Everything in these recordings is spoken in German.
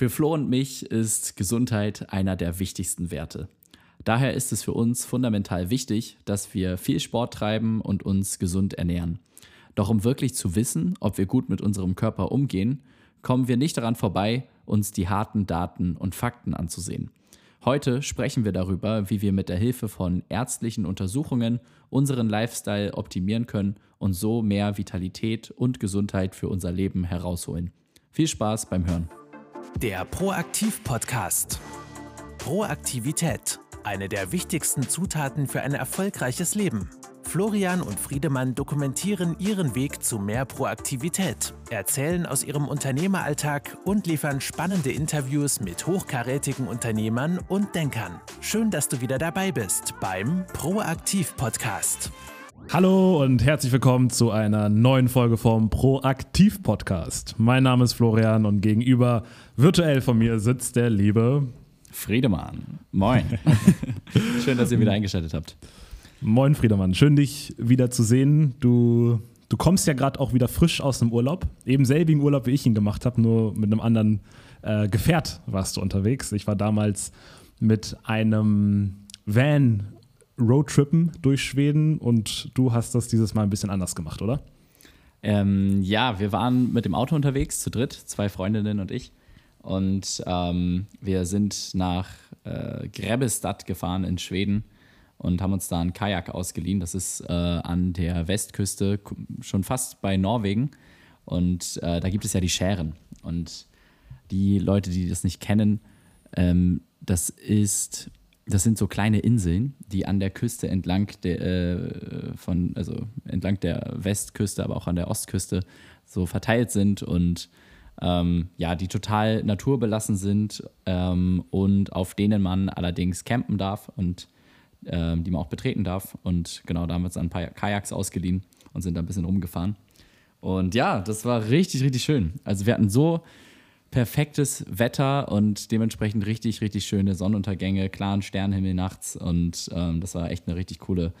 Für Flo und mich ist Gesundheit einer der wichtigsten Werte. Daher ist es für uns fundamental wichtig, dass wir viel Sport treiben und uns gesund ernähren. Doch um wirklich zu wissen, ob wir gut mit unserem Körper umgehen, kommen wir nicht daran vorbei, uns die harten Daten und Fakten anzusehen. Heute sprechen wir darüber, wie wir mit der Hilfe von ärztlichen Untersuchungen unseren Lifestyle optimieren können und so mehr Vitalität und Gesundheit für unser Leben herausholen. Viel Spaß beim Hören. Der Proaktiv-Podcast. Proaktivität. Eine der wichtigsten Zutaten für ein erfolgreiches Leben. Florian und Friedemann dokumentieren ihren Weg zu mehr Proaktivität, erzählen aus ihrem Unternehmeralltag und liefern spannende Interviews mit hochkarätigen Unternehmern und Denkern. Schön, dass du wieder dabei bist beim Proaktiv Podcast. Hallo und herzlich willkommen zu einer neuen Folge vom Proaktiv Podcast. Mein Name ist Florian und gegenüber virtuell von mir sitzt der liebe Friedemann. Moin. Schön, dass ihr wieder eingeschaltet habt. Moin Friedemann, schön dich wieder zu sehen. Du, du kommst ja gerade auch wieder frisch aus dem Urlaub. Eben selbigen Urlaub, wie ich ihn gemacht habe, nur mit einem anderen äh, Gefährt warst du unterwegs. Ich war damals mit einem Van Roadtrippen durch Schweden und du hast das dieses Mal ein bisschen anders gemacht, oder? Ähm, ja, wir waren mit dem Auto unterwegs, zu dritt, zwei Freundinnen und ich. Und ähm, wir sind nach äh, Grebbestad gefahren in Schweden und haben uns da einen Kajak ausgeliehen. Das ist äh, an der Westküste, schon fast bei Norwegen. Und äh, da gibt es ja die Schären. Und die Leute, die das nicht kennen, ähm, das ist, das sind so kleine Inseln, die an der Küste entlang der, äh, von, also entlang der Westküste, aber auch an der Ostküste so verteilt sind und ähm, ja, die total naturbelassen sind ähm, und auf denen man allerdings campen darf und ähm, die man auch betreten darf. Und genau, da haben wir uns ein paar Kajaks ausgeliehen und sind da ein bisschen rumgefahren. Und ja, das war richtig, richtig schön. Also wir hatten so perfektes Wetter und dementsprechend richtig, richtig schöne Sonnenuntergänge, klaren Sternenhimmel nachts. Und ähm, das war echt eine richtig coole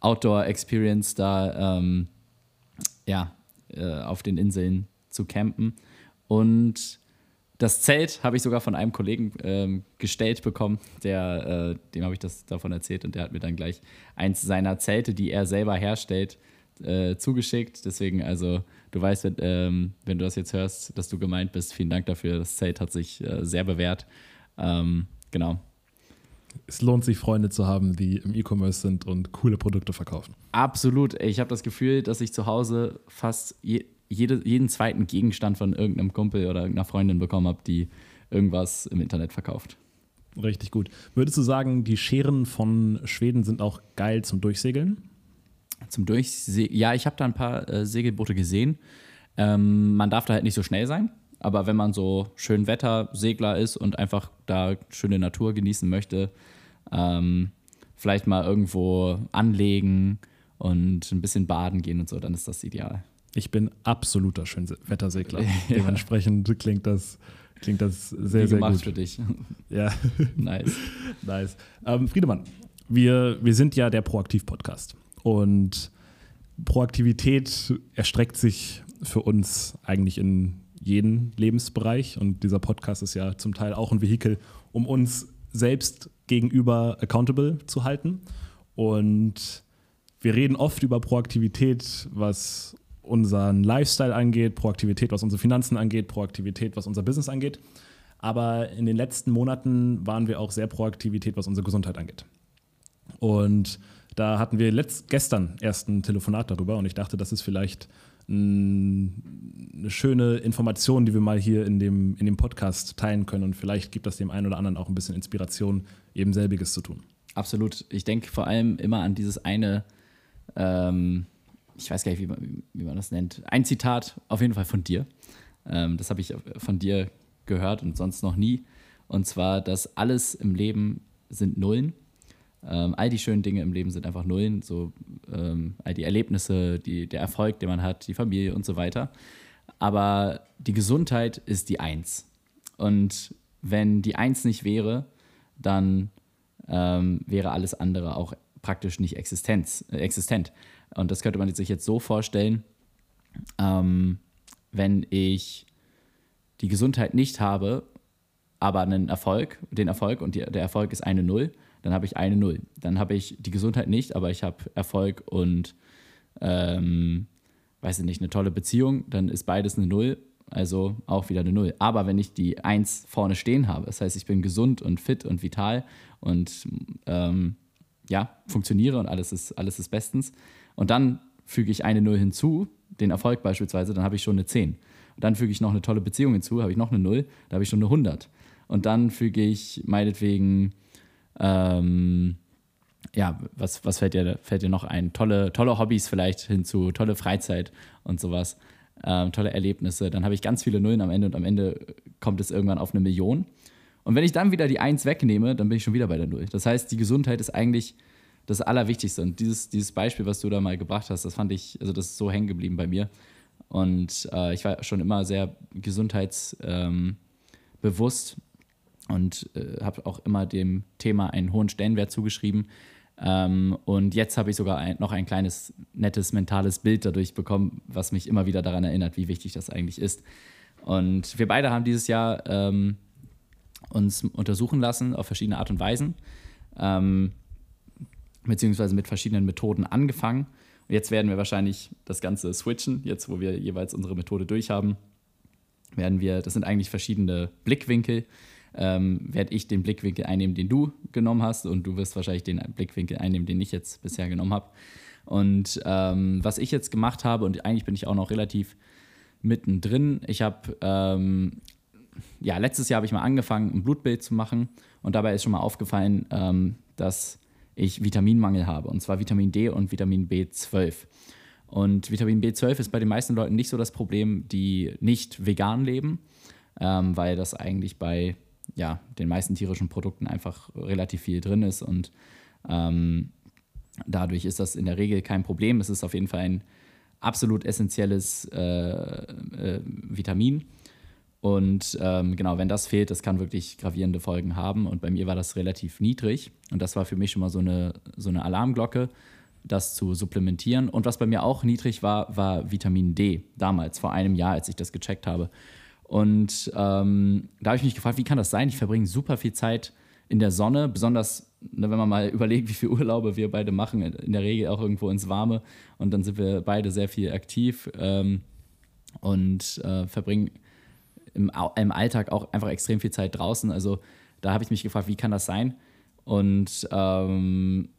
Outdoor-Experience, da ähm, ja, äh, auf den Inseln zu campen. Und das Zelt habe ich sogar von einem Kollegen ähm, gestellt bekommen, der, äh, dem habe ich das davon erzählt und der hat mir dann gleich eins seiner Zelte, die er selber herstellt, äh, zugeschickt. Deswegen, also du weißt, wenn, ähm, wenn, du das jetzt hörst, dass du gemeint bist, vielen Dank dafür. Das Zelt hat sich äh, sehr bewährt. Ähm, genau. Es lohnt sich, Freunde zu haben, die im E-Commerce sind und coole Produkte verkaufen. Absolut. Ich habe das Gefühl, dass ich zu Hause fast je, jede, jeden zweiten Gegenstand von irgendeinem Kumpel oder irgendeiner Freundin bekommen habe, die irgendwas im Internet verkauft. Richtig gut. Würdest du sagen, die Scheren von Schweden sind auch geil zum Durchsegeln? Zum Durchsegeln? Ja, ich habe da ein paar äh, Segelboote gesehen. Ähm, man darf da halt nicht so schnell sein. Aber wenn man so schön Wettersegler ist und einfach da schöne Natur genießen möchte, ähm, vielleicht mal irgendwo anlegen und ein bisschen baden gehen und so, dann ist das ideal. Ich bin absoluter Schönwettersegler. ja. Dementsprechend klingt das, klingt das sehr, Wie sehr gut. für dich. Ja. nice. nice. Ähm, Friedemann, wir, wir sind ja der Proaktiv-Podcast. Und Proaktivität erstreckt sich für uns eigentlich in jeden Lebensbereich. Und dieser Podcast ist ja zum Teil auch ein Vehikel, um uns selbst gegenüber accountable zu halten. Und wir reden oft über Proaktivität, was unseren Lifestyle angeht, Proaktivität, was unsere Finanzen angeht, Proaktivität, was unser Business angeht. Aber in den letzten Monaten waren wir auch sehr Proaktivität, was unsere Gesundheit angeht. Und da hatten wir letzt, gestern erst ein Telefonat darüber und ich dachte, das ist vielleicht eine schöne Information, die wir mal hier in dem, in dem Podcast teilen können und vielleicht gibt das dem einen oder anderen auch ein bisschen Inspiration, eben selbiges zu tun. Absolut. Ich denke vor allem immer an dieses eine ähm, ich weiß gar nicht, wie man, wie man das nennt, ein Zitat auf jeden Fall von dir. Ähm, das habe ich von dir gehört und sonst noch nie. Und zwar, dass alles im Leben sind Nullen. Ähm, all die schönen Dinge im Leben sind einfach Nullen, so ähm, all die Erlebnisse, die, der Erfolg, den man hat, die Familie und so weiter. Aber die Gesundheit ist die Eins. Und wenn die Eins nicht wäre, dann ähm, wäre alles andere auch praktisch nicht Existenz, äh, existent. Und das könnte man sich jetzt so vorstellen, ähm, wenn ich die Gesundheit nicht habe, aber einen Erfolg, den Erfolg und die, der Erfolg ist eine Null, dann habe ich eine Null. Dann habe ich die Gesundheit nicht, aber ich habe Erfolg und ähm, weiß ich nicht, eine tolle Beziehung, dann ist beides eine Null, also auch wieder eine Null. Aber wenn ich die Eins vorne stehen habe, das heißt, ich bin gesund und fit und vital und ähm, ja, funktioniere und alles ist, alles ist bestens. Und dann füge ich eine Null hinzu, den Erfolg beispielsweise, dann habe ich schon eine 10. Und dann füge ich noch eine tolle Beziehung hinzu, habe ich noch eine Null, da habe ich schon eine 100. Und dann füge ich meinetwegen, ähm, ja, was, was fällt, dir, fällt dir noch ein? Tolle, tolle Hobbys vielleicht hinzu, tolle Freizeit und sowas, ähm, tolle Erlebnisse. Dann habe ich ganz viele Nullen am Ende und am Ende kommt es irgendwann auf eine Million. Und wenn ich dann wieder die Eins wegnehme, dann bin ich schon wieder bei der Null. Das heißt, die Gesundheit ist eigentlich das Allerwichtigste. Und dieses, dieses Beispiel, was du da mal gebracht hast, das fand ich, also das ist so hängen geblieben bei mir. Und äh, ich war schon immer sehr gesundheitsbewusst ähm, und äh, habe auch immer dem Thema einen hohen Stellenwert zugeschrieben. Ähm, und jetzt habe ich sogar ein, noch ein kleines, nettes mentales Bild dadurch bekommen, was mich immer wieder daran erinnert, wie wichtig das eigentlich ist. Und wir beide haben dieses Jahr ähm, uns untersuchen lassen auf verschiedene Art und Weisen, ähm, beziehungsweise mit verschiedenen Methoden angefangen. Und jetzt werden wir wahrscheinlich das Ganze switchen, jetzt wo wir jeweils unsere Methode durchhaben, werden wir, das sind eigentlich verschiedene Blickwinkel, ähm, werde ich den Blickwinkel einnehmen, den du genommen hast und du wirst wahrscheinlich den Blickwinkel einnehmen, den ich jetzt bisher genommen habe. Und ähm, was ich jetzt gemacht habe, und eigentlich bin ich auch noch relativ mittendrin, ich habe ähm, ja, letztes Jahr habe ich mal angefangen, ein Blutbild zu machen und dabei ist schon mal aufgefallen, ähm, dass ich Vitaminmangel habe und zwar Vitamin D und Vitamin B12. Und Vitamin B12 ist bei den meisten Leuten nicht so das Problem, die nicht vegan leben, ähm, weil das eigentlich bei ja, den meisten tierischen Produkten einfach relativ viel drin ist und ähm, dadurch ist das in der Regel kein Problem. Es ist auf jeden Fall ein absolut essentielles äh, äh, Vitamin und ähm, genau, wenn das fehlt, das kann wirklich gravierende Folgen haben. Und bei mir war das relativ niedrig. Und das war für mich schon mal so eine, so eine Alarmglocke, das zu supplementieren. Und was bei mir auch niedrig war, war Vitamin D damals, vor einem Jahr, als ich das gecheckt habe. Und ähm, da habe ich mich gefragt, wie kann das sein? Ich verbringe super viel Zeit in der Sonne, besonders ne, wenn man mal überlegt, wie viele Urlaube wir beide machen, in der Regel auch irgendwo ins Warme. Und dann sind wir beide sehr viel aktiv ähm, und äh, verbringen im, im Alltag auch einfach extrem viel Zeit draußen. Also da habe ich mich gefragt, wie kann das sein? Und ähm,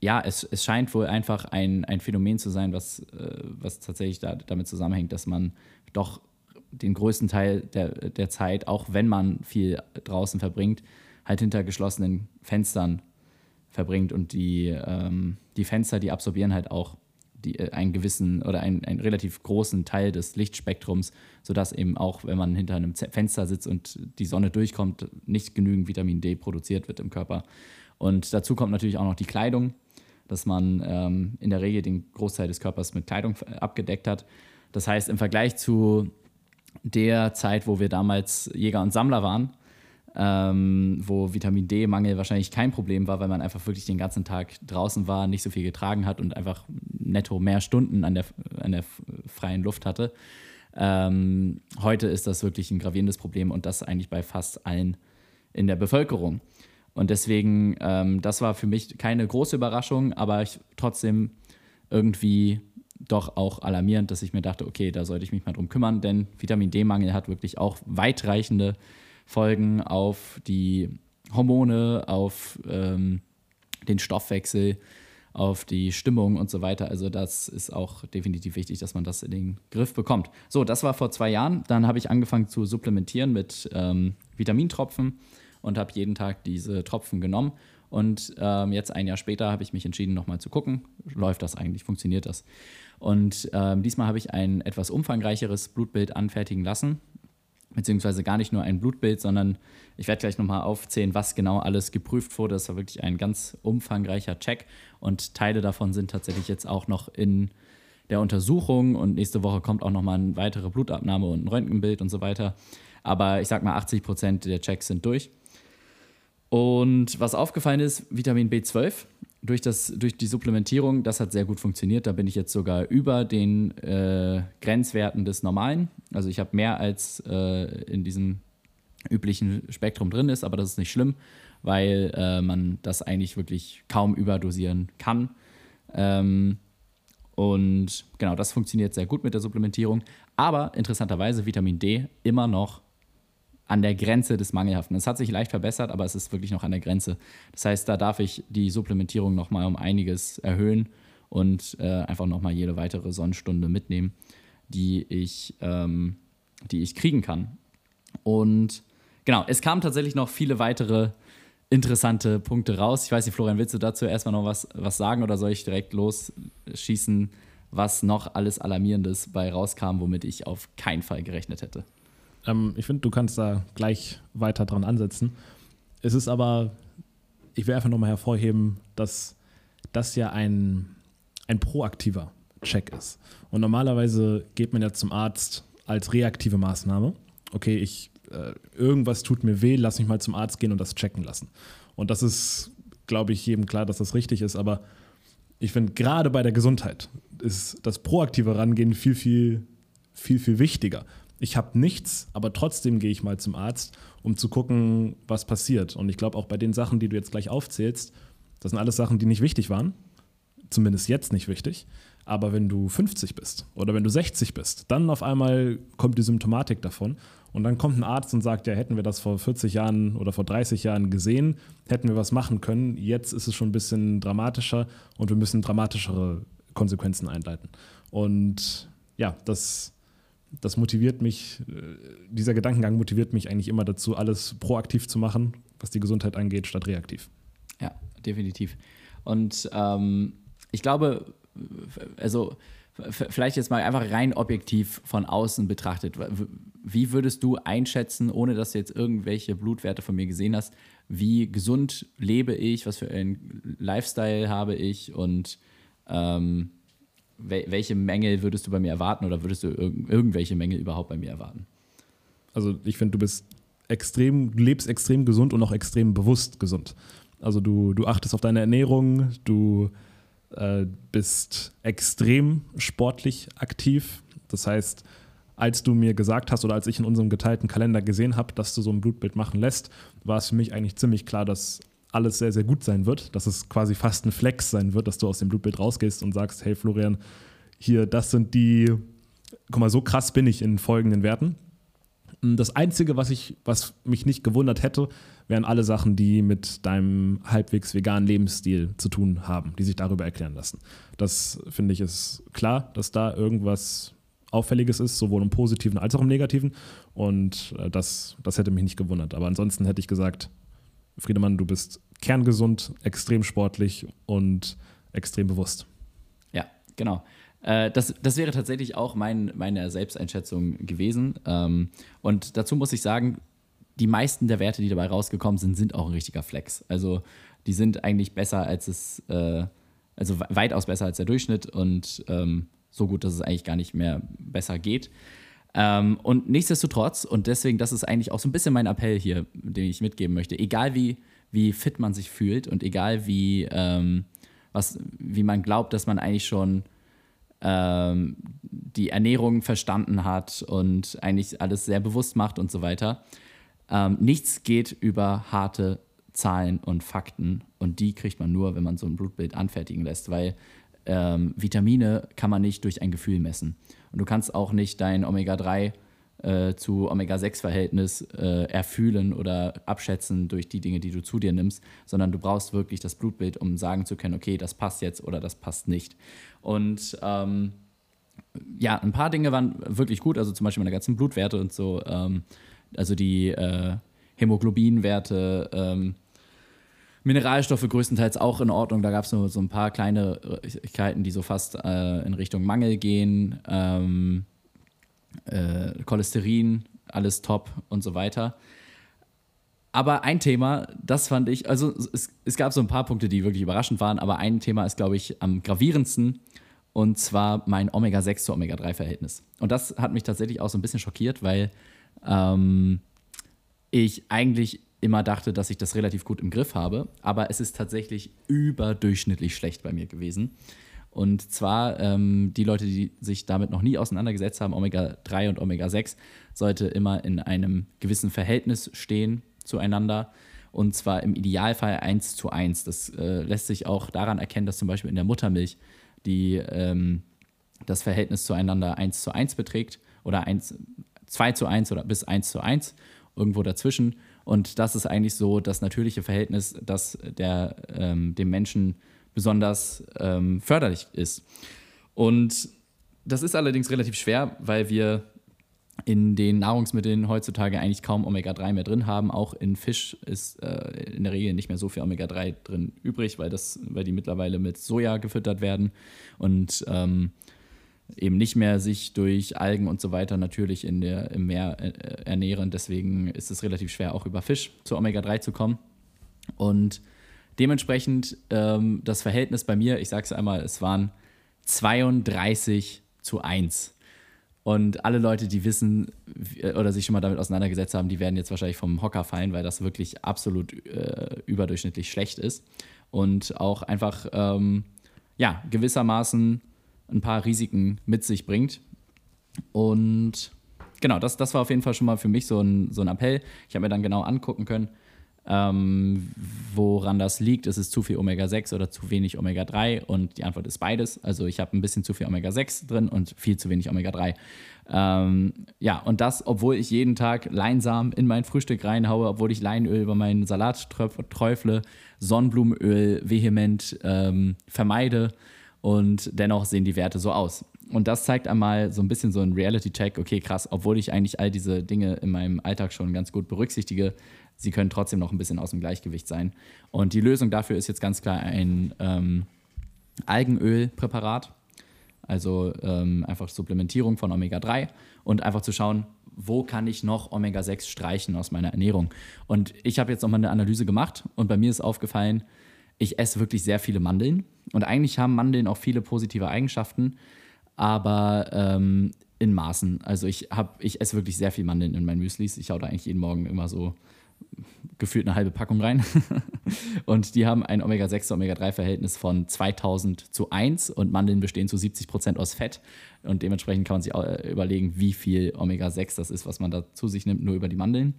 ja, es, es scheint wohl einfach ein, ein Phänomen zu sein, was, äh, was tatsächlich da, damit zusammenhängt, dass man doch den größten Teil der, der Zeit, auch wenn man viel draußen verbringt, halt hinter geschlossenen Fenstern verbringt. Und die, ähm, die Fenster, die absorbieren halt auch die, äh, einen gewissen oder einen, einen relativ großen Teil des Lichtspektrums, sodass eben auch, wenn man hinter einem Fenster sitzt und die Sonne durchkommt, nicht genügend Vitamin D produziert wird im Körper. Und dazu kommt natürlich auch noch die Kleidung, dass man ähm, in der Regel den Großteil des Körpers mit Kleidung abgedeckt hat. Das heißt, im Vergleich zu der Zeit, wo wir damals Jäger und Sammler waren, ähm, wo Vitamin D-Mangel wahrscheinlich kein Problem war, weil man einfach wirklich den ganzen Tag draußen war, nicht so viel getragen hat und einfach netto mehr Stunden an der, an der freien Luft hatte. Ähm, heute ist das wirklich ein gravierendes Problem und das eigentlich bei fast allen in der Bevölkerung. Und deswegen, ähm, das war für mich keine große Überraschung, aber ich, trotzdem irgendwie doch auch alarmierend, dass ich mir dachte, okay, da sollte ich mich mal drum kümmern, denn Vitamin D-Mangel hat wirklich auch weitreichende Folgen auf die Hormone, auf ähm, den Stoffwechsel, auf die Stimmung und so weiter. Also das ist auch definitiv wichtig, dass man das in den Griff bekommt. So, das war vor zwei Jahren. Dann habe ich angefangen zu supplementieren mit ähm, Vitamintropfen und habe jeden Tag diese Tropfen genommen. Und ähm, jetzt ein Jahr später habe ich mich entschieden, nochmal zu gucken, läuft das eigentlich, funktioniert das. Und ähm, diesmal habe ich ein etwas umfangreicheres Blutbild anfertigen lassen beziehungsweise gar nicht nur ein Blutbild, sondern ich werde gleich nochmal aufzählen, was genau alles geprüft wurde. Das war wirklich ein ganz umfangreicher Check und Teile davon sind tatsächlich jetzt auch noch in der Untersuchung und nächste Woche kommt auch nochmal eine weitere Blutabnahme und ein Röntgenbild und so weiter. Aber ich sag mal, 80 Prozent der Checks sind durch. Und was aufgefallen ist, Vitamin B12 durch, das, durch die Supplementierung, das hat sehr gut funktioniert. Da bin ich jetzt sogar über den äh, Grenzwerten des Normalen. Also ich habe mehr als äh, in diesem üblichen Spektrum drin ist, aber das ist nicht schlimm, weil äh, man das eigentlich wirklich kaum überdosieren kann. Ähm, und genau, das funktioniert sehr gut mit der Supplementierung. Aber interessanterweise Vitamin D immer noch an der Grenze des Mangelhaften. Es hat sich leicht verbessert, aber es ist wirklich noch an der Grenze. Das heißt, da darf ich die Supplementierung nochmal um einiges erhöhen und äh, einfach nochmal jede weitere Sonnenstunde mitnehmen, die ich, ähm, die ich kriegen kann. Und genau, es kamen tatsächlich noch viele weitere interessante Punkte raus. Ich weiß nicht, Florian, willst du dazu erstmal noch was, was sagen oder soll ich direkt losschießen, was noch alles Alarmierendes bei rauskam, womit ich auf keinen Fall gerechnet hätte? Ähm, ich finde, du kannst da gleich weiter dran ansetzen. Es ist aber, ich will einfach nochmal hervorheben, dass das ja ein, ein proaktiver Check ist. Und normalerweise geht man ja zum Arzt als reaktive Maßnahme. Okay, ich äh, irgendwas tut mir weh, lass mich mal zum Arzt gehen und das checken lassen. Und das ist, glaube ich, jedem klar, dass das richtig ist. Aber ich finde, gerade bei der Gesundheit ist das proaktive Rangehen viel, viel, viel, viel wichtiger. Ich habe nichts, aber trotzdem gehe ich mal zum Arzt, um zu gucken, was passiert. Und ich glaube auch bei den Sachen, die du jetzt gleich aufzählst, das sind alles Sachen, die nicht wichtig waren. Zumindest jetzt nicht wichtig. Aber wenn du 50 bist oder wenn du 60 bist, dann auf einmal kommt die Symptomatik davon. Und dann kommt ein Arzt und sagt, ja, hätten wir das vor 40 Jahren oder vor 30 Jahren gesehen, hätten wir was machen können. Jetzt ist es schon ein bisschen dramatischer und wir müssen dramatischere Konsequenzen einleiten. Und ja, das, das motiviert mich, äh, dieser Gedankengang motiviert mich eigentlich immer dazu, alles proaktiv zu machen, was die Gesundheit angeht, statt reaktiv. Ja, definitiv. Und ähm, ich glaube, also vielleicht jetzt mal einfach rein objektiv von außen betrachtet, wie würdest du einschätzen, ohne dass du jetzt irgendwelche Blutwerte von mir gesehen hast, wie gesund lebe ich, was für einen Lifestyle habe ich und ähm, welche Mängel würdest du bei mir erwarten oder würdest du irg irgendwelche Mängel überhaupt bei mir erwarten? Also ich finde, du bist extrem, du lebst extrem gesund und auch extrem bewusst gesund. Also du, du achtest auf deine Ernährung, du äh, bist extrem sportlich aktiv. Das heißt, als du mir gesagt hast oder als ich in unserem geteilten Kalender gesehen habe, dass du so ein Blutbild machen lässt, war es für mich eigentlich ziemlich klar, dass alles sehr, sehr gut sein wird, dass es quasi fast ein Flex sein wird, dass du aus dem Blutbild rausgehst und sagst, hey Florian, hier, das sind die, guck mal, so krass bin ich in folgenden Werten. Das Einzige, was, ich, was mich nicht gewundert hätte, wären alle Sachen, die mit deinem halbwegs veganen Lebensstil zu tun haben, die sich darüber erklären lassen. Das finde ich ist klar, dass da irgendwas Auffälliges ist, sowohl im Positiven als auch im Negativen. Und äh, das, das hätte mich nicht gewundert. Aber ansonsten hätte ich gesagt, Friedemann, du bist kerngesund, extrem sportlich und extrem bewusst. Ja, genau. Äh, das, das wäre tatsächlich auch mein, meine Selbsteinschätzung gewesen. Ähm, und dazu muss ich sagen, die meisten der Werte, die dabei rausgekommen sind, sind auch ein richtiger Flex. Also die sind eigentlich besser als es, äh, also weitaus besser als der Durchschnitt und ähm, so gut, dass es eigentlich gar nicht mehr besser geht. Ähm, und nichtsdestotrotz, und deswegen, das ist eigentlich auch so ein bisschen mein Appell hier, den ich mitgeben möchte, egal wie, wie fit man sich fühlt und egal wie, ähm, was, wie man glaubt, dass man eigentlich schon ähm, die Ernährung verstanden hat und eigentlich alles sehr bewusst macht und so weiter. Ähm, nichts geht über harte Zahlen und Fakten und die kriegt man nur, wenn man so ein Blutbild anfertigen lässt, weil ähm, Vitamine kann man nicht durch ein Gefühl messen. Und du kannst auch nicht dein Omega-3 äh, zu Omega-6-Verhältnis äh, erfühlen oder abschätzen durch die Dinge, die du zu dir nimmst, sondern du brauchst wirklich das Blutbild, um sagen zu können, okay, das passt jetzt oder das passt nicht. Und ähm, ja, ein paar Dinge waren wirklich gut, also zum Beispiel meine ganzen Blutwerte und so, ähm, also die äh, Hämoglobinwerte, ähm, Mineralstoffe größtenteils auch in Ordnung. Da gab es nur so ein paar Kleinigkeiten, die so fast äh, in Richtung Mangel gehen. Ähm, äh, Cholesterin, alles top und so weiter. Aber ein Thema, das fand ich, also es, es gab so ein paar Punkte, die wirklich überraschend waren, aber ein Thema ist, glaube ich, am gravierendsten und zwar mein Omega-6 zu Omega-3-Verhältnis. Und das hat mich tatsächlich auch so ein bisschen schockiert, weil ähm, ich eigentlich immer dachte, dass ich das relativ gut im Griff habe, aber es ist tatsächlich überdurchschnittlich schlecht bei mir gewesen. Und zwar ähm, die Leute, die sich damit noch nie auseinandergesetzt haben, Omega-3 und Omega-6 sollte immer in einem gewissen Verhältnis stehen zueinander. Und zwar im Idealfall 1 zu 1. Das äh, lässt sich auch daran erkennen, dass zum Beispiel in der Muttermilch die, ähm, das Verhältnis zueinander 1 zu 1 beträgt oder 1, 2 zu 1 oder bis 1 zu 1, irgendwo dazwischen. Und das ist eigentlich so das natürliche Verhältnis, das der, ähm, dem Menschen besonders ähm, förderlich ist. Und das ist allerdings relativ schwer, weil wir in den Nahrungsmitteln heutzutage eigentlich kaum Omega-3 mehr drin haben. Auch in Fisch ist äh, in der Regel nicht mehr so viel Omega-3 drin übrig, weil, das, weil die mittlerweile mit Soja gefüttert werden und ähm, eben nicht mehr sich durch Algen und so weiter natürlich in der, im Meer äh, ernähren. Deswegen ist es relativ schwer, auch über Fisch zu Omega-3 zu kommen. Und Dementsprechend ähm, das Verhältnis bei mir, ich sage es einmal, es waren 32 zu 1. Und alle Leute, die wissen oder sich schon mal damit auseinandergesetzt haben, die werden jetzt wahrscheinlich vom Hocker fallen, weil das wirklich absolut äh, überdurchschnittlich schlecht ist. Und auch einfach, ähm, ja, gewissermaßen ein paar Risiken mit sich bringt. Und genau, das, das war auf jeden Fall schon mal für mich so ein, so ein Appell. Ich habe mir dann genau angucken können, ähm, woran das liegt. Ist es zu viel Omega-6 oder zu wenig Omega-3? Und die Antwort ist beides. Also ich habe ein bisschen zu viel Omega-6 drin und viel zu wenig Omega-3. Ähm, ja, und das, obwohl ich jeden Tag Leinsamen in mein Frühstück reinhaue, obwohl ich Leinöl über meinen Salat träufle, Sonnenblumenöl vehement ähm, vermeide und dennoch sehen die Werte so aus. Und das zeigt einmal so ein bisschen so ein Reality-Check, okay, krass, obwohl ich eigentlich all diese Dinge in meinem Alltag schon ganz gut berücksichtige, sie können trotzdem noch ein bisschen aus dem Gleichgewicht sein. Und die Lösung dafür ist jetzt ganz klar ein ähm, Algenölpräparat, also ähm, einfach Supplementierung von Omega-3 und einfach zu schauen, wo kann ich noch Omega-6 streichen aus meiner Ernährung. Und ich habe jetzt nochmal eine Analyse gemacht und bei mir ist aufgefallen, ich esse wirklich sehr viele Mandeln. Und eigentlich haben Mandeln auch viele positive Eigenschaften, aber ähm, in Maßen. Also ich, hab, ich esse wirklich sehr viel Mandeln in meinen Müslis. Ich hau da eigentlich jeden Morgen immer so gefühlt eine halbe Packung rein. und die haben ein Omega-6 Omega-3-Verhältnis von 2000 zu 1 und Mandeln bestehen zu 70 Prozent aus Fett. Und dementsprechend kann man sich äh, überlegen, wie viel Omega-6 das ist, was man da zu sich nimmt, nur über die Mandeln.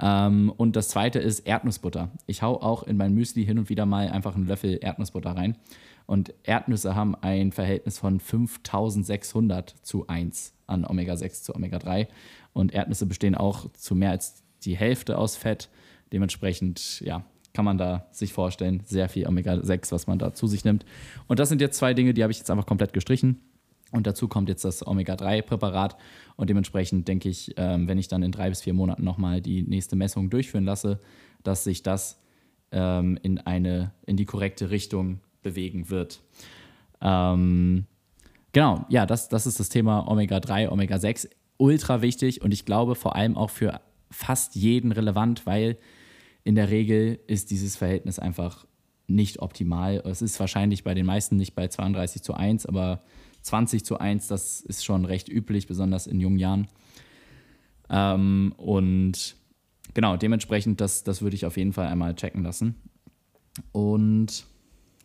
Ähm, und das zweite ist Erdnussbutter. Ich hau auch in mein Müsli hin und wieder mal einfach einen Löffel Erdnussbutter rein. Und Erdnüsse haben ein Verhältnis von 5600 zu 1 an Omega-6 zu Omega-3. Und Erdnüsse bestehen auch zu mehr als die Hälfte aus Fett. Dementsprechend, ja, kann man da sich vorstellen, sehr viel Omega-6, was man da zu sich nimmt. Und das sind jetzt zwei Dinge, die habe ich jetzt einfach komplett gestrichen. Und dazu kommt jetzt das Omega-3-Präparat. Und dementsprechend denke ich, ähm, wenn ich dann in drei bis vier Monaten nochmal die nächste Messung durchführen lasse, dass sich das ähm, in, eine, in die korrekte Richtung bewegen wird. Ähm, genau, ja, das, das ist das Thema Omega-3, Omega-6. Ultra wichtig und ich glaube vor allem auch für fast jeden relevant, weil in der Regel ist dieses Verhältnis einfach nicht optimal. Es ist wahrscheinlich bei den meisten nicht bei 32 zu 1, aber 20 zu 1, das ist schon recht üblich, besonders in jungen Jahren. Ähm, und genau, dementsprechend, das, das würde ich auf jeden Fall einmal checken lassen. Und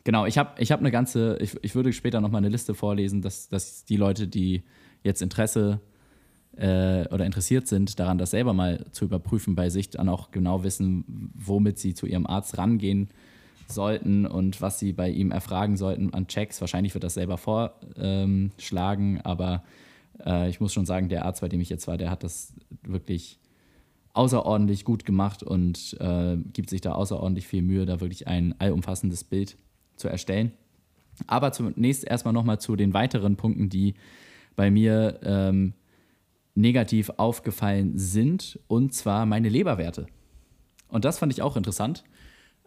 genau, ich habe ich hab eine ganze, ich, ich würde später nochmal eine Liste vorlesen, dass, dass die Leute, die jetzt Interesse äh, oder interessiert sind, daran das selber mal zu überprüfen bei sich, dann auch genau wissen, womit sie zu ihrem Arzt rangehen sollten und was sie bei ihm erfragen sollten an Checks. Wahrscheinlich wird das selber vorschlagen, aber äh, ich muss schon sagen, der Arzt, bei dem ich jetzt war, der hat das wirklich außerordentlich gut gemacht und äh, gibt sich da außerordentlich viel Mühe, da wirklich ein allumfassendes Bild zu erstellen. Aber zunächst erstmal nochmal zu den weiteren Punkten, die bei mir ähm, negativ aufgefallen sind, und zwar meine Leberwerte. Und das fand ich auch interessant.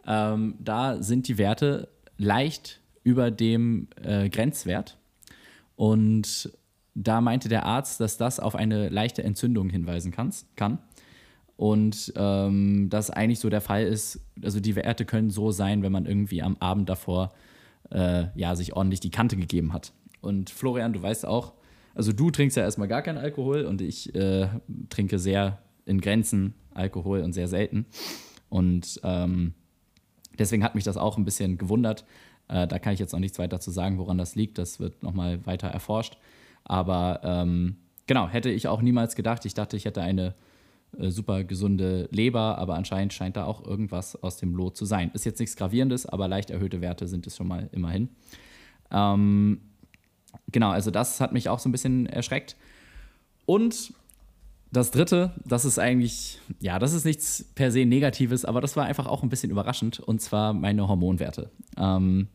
Ähm, da sind die Werte leicht über dem äh, Grenzwert. Und da meinte der Arzt, dass das auf eine leichte Entzündung hinweisen kann. Und ähm, das eigentlich so der Fall ist, also die Werte können so sein, wenn man irgendwie am Abend davor äh, ja, sich ordentlich die Kante gegeben hat. Und Florian, du weißt auch, also du trinkst ja erstmal gar keinen Alkohol und ich äh, trinke sehr in Grenzen Alkohol und sehr selten. Und ähm, deswegen hat mich das auch ein bisschen gewundert, Äh, da kann ich jetzt noch nichts weiter zu sagen, woran das liegt. Das wird nochmal weiter erforscht. Aber ähm, genau, hätte ich auch niemals gedacht. Ich dachte, ich hätte eine äh, super gesunde Leber, aber anscheinend scheint da auch irgendwas aus dem Lot zu sein. Ist jetzt nichts Gravierendes, aber leicht erhöhte Werte sind es schon mal immerhin. Ähm, genau, also das hat mich auch so ein bisschen erschreckt. Und das dritte, das ist eigentlich, ja, das ist nichts per se Negatives, aber das war einfach auch ein bisschen überraschend, und zwar meine Hormonwerte. Ähm,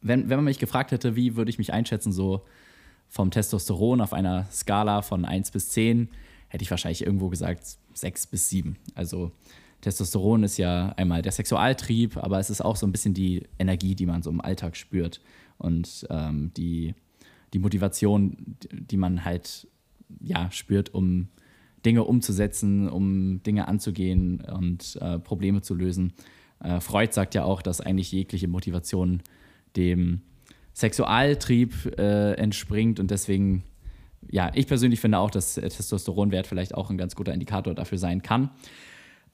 wenn, wenn man mich gefragt hätte, wie würde ich mich einschätzen, so vom Testosteron auf einer Skala von 1 bis 10, hätte ich wahrscheinlich irgendwo gesagt 6 bis 7. Also Testosteron ist ja einmal der Sexualtrieb, aber es ist auch so ein bisschen die Energie, die man so im Alltag spürt und ähm, die, die Motivation, die man halt ja, spürt, um Dinge umzusetzen, um Dinge anzugehen und äh, Probleme zu lösen. Äh, Freud sagt ja auch, dass eigentlich jegliche Motivation dem Sexualtrieb äh, entspringt und deswegen, ja, ich persönlich finde auch, dass Testosteronwert vielleicht auch ein ganz guter Indikator dafür sein kann.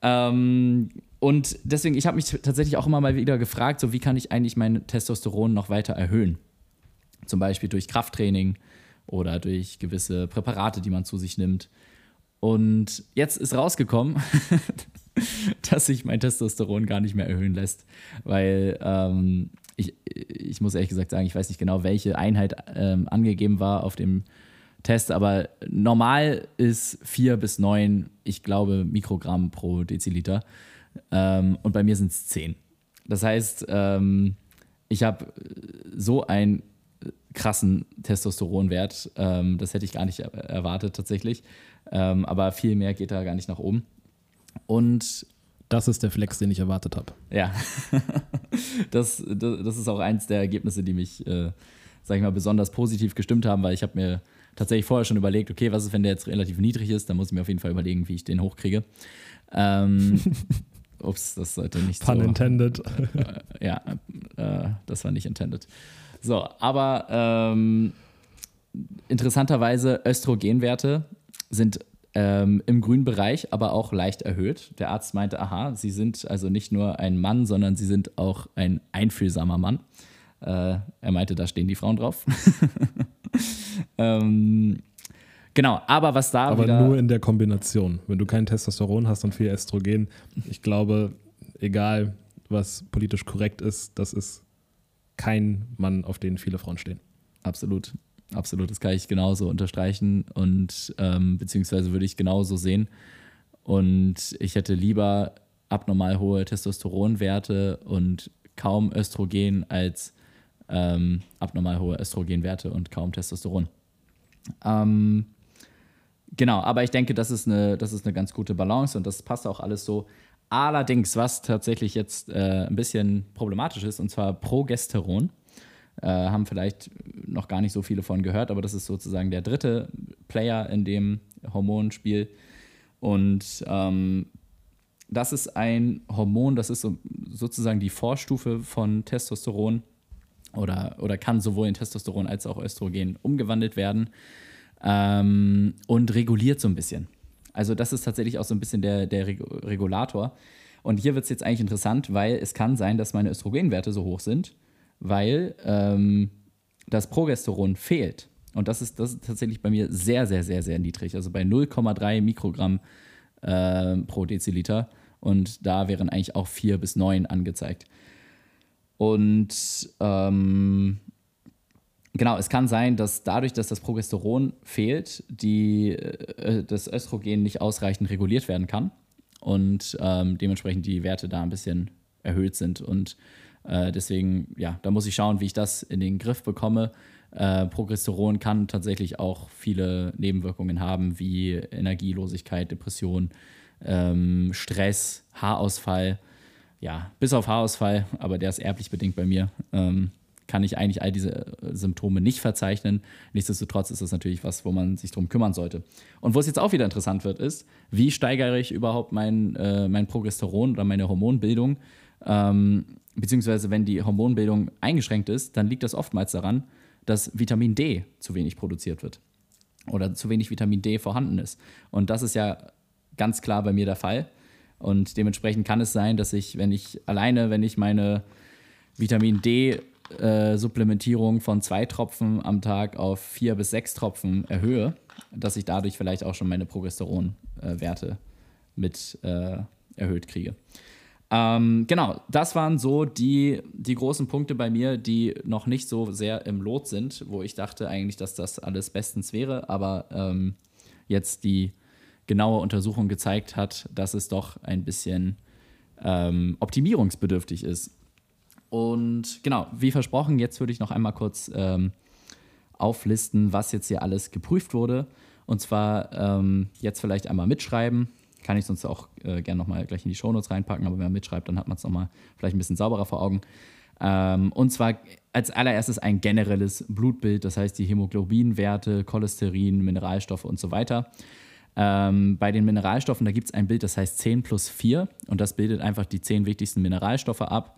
Ähm, und deswegen, ich habe mich tatsächlich auch immer mal wieder gefragt, so wie kann ich eigentlich mein Testosteron noch weiter erhöhen? Zum Beispiel durch Krafttraining oder durch gewisse Präparate, die man zu sich nimmt. Und jetzt ist rausgekommen, dass sich mein Testosteron gar nicht mehr erhöhen lässt, weil ähm, ich, ich muss ehrlich gesagt sagen, ich weiß nicht genau, welche Einheit ähm, angegeben war auf dem Test, aber normal ist 4 bis 9, ich glaube, Mikrogramm pro Deziliter. Ähm, und bei mir sind es 10. Das heißt, ähm, ich habe so einen krassen Testosteronwert. Ähm, das hätte ich gar nicht erwartet tatsächlich. Ähm, aber viel mehr geht da gar nicht nach oben. Und das ist der Flex, den ich erwartet habe. Ja, das, das, das, ist auch eins der Ergebnisse, die mich, äh, sag ich mal, besonders positiv gestimmt haben, weil ich habe mir tatsächlich vorher schon überlegt, okay, was ist, wenn der jetzt relativ niedrig ist, dann muss ich mir auf jeden Fall überlegen, wie ich den hochkriege. Ähm, ups, das sollte nicht Pun so. Pun intended. Äh, ja, äh, das war nicht intended. So, aber ähm, interessanterweise Östrogenwerte sind ähm, im grünen Bereich, aber auch leicht erhöht. Der Arzt meinte, aha, Sie sind also nicht nur ein Mann, sondern Sie sind auch ein einfühlsamer Mann. Äh, er meinte, da stehen die Frauen drauf. ähm, genau, aber was da Aber nur in der Kombination. Wenn du kein Testosteron hast und viel Östrogen, ich glaube, egal was politisch korrekt ist, das ist kein Mann, auf den viele Frauen stehen. Absolut absolut, das kann ich genauso unterstreichen und ähm, beziehungsweise würde ich genauso sehen. Und ich hätte lieber abnormal hohe Testosteronwerte und kaum Östrogen als ähm, abnormal hohe Östrogenwerte und kaum Testosteron. Ähm, genau, aber ich denke, das ist, eine, das ist eine ganz gute Balance und das passt auch alles so. Allerdings, was tatsächlich jetzt äh, ein bisschen problematisch ist, und zwar Progesteron. Äh, haben vielleicht noch gar nicht so viele von gehört, aber das ist sozusagen der dritte Player in dem Hormonspiel. Und ähm, das ist ein Hormon, das ist so, sozusagen die Vorstufe von Testosteron oder, oder kann sowohl in Testosteron als auch Östrogen umgewandelt werden ähm, und reguliert so ein bisschen. Also das ist tatsächlich auch so ein bisschen der, der Regulator. Und hier wird es jetzt eigentlich interessant, weil es kann sein, dass meine Östrogenwerte so hoch sind, weil ähm, das Progesteron fehlt. Und das ist, das ist tatsächlich bei mir sehr, sehr, sehr, sehr niedrig. Also bei 0,3 Mikrogramm äh, pro Deziliter. Und da wären eigentlich auch 4 bis 9 angezeigt. Und ähm, genau, es kann sein, dass dadurch, dass das Progesteron fehlt, die, äh, das Östrogen nicht ausreichend reguliert werden kann. Und ähm, dementsprechend die Werte da ein bisschen erhöht sind. Und äh, deswegen, ja, da muss ich schauen, wie ich das in den Griff bekomme. Äh, Progesteron kann tatsächlich auch viele Nebenwirkungen haben, wie Energielosigkeit, Depression, ähm, Stress, Haarausfall. Ja, bis auf Haarausfall, aber der ist erblich bedingt bei mir. Ähm, kann ich eigentlich all diese äh, Symptome nicht verzeichnen. Nichtsdestotrotz ist das natürlich was, wo man sich drum kümmern sollte. Und wo es jetzt auch wieder interessant wird, ist, wie steigere ich überhaupt mein, äh, mein Progesteron oder meine Hormonbildung? Ähm, beziehungsweise wenn die Hormonbildung eingeschränkt ist, dann liegt das oftmals daran, dass Vitamin D zu wenig produziert wird oder zu wenig Vitamin D vorhanden ist. Und das ist ja ganz klar bei mir der Fall. Und dementsprechend kann es sein, dass ich, wenn ich alleine, wenn ich meine Vitamin D äh, Supplementierung von zwei Tropfen am Tag auf vier bis sechs Tropfen erhöhe, dass ich dadurch vielleicht auch schon meine Progesteronwerte äh, mit äh, erhöht kriege. Ähm, genau, das waren so die, die großen Punkte bei mir, die noch nicht so sehr im Lot sind, wo ich dachte eigentlich, dass das alles bestens wäre, aber ähm, jetzt die genaue Untersuchung gezeigt hat, dass es doch ein bisschen ähm, optimierungsbedürftig ist. Und genau, wie versprochen, jetzt würde ich noch einmal kurz ähm, auflisten, was jetzt hier alles geprüft wurde. Und zwar ähm, jetzt vielleicht einmal mitschreiben. Kann ich sonst auch äh, gerne nochmal gleich in die Shownotes reinpacken, aber wenn man mitschreibt, dann hat man es nochmal vielleicht ein bisschen sauberer vor Augen. Ähm, und zwar als allererstes ein generelles Blutbild, das heißt die Hämoglobinwerte, Cholesterin, Mineralstoffe und so weiter. Ähm, bei den Mineralstoffen, da gibt es ein Bild, das heißt 10 plus 4 und das bildet einfach die 10 wichtigsten Mineralstoffe ab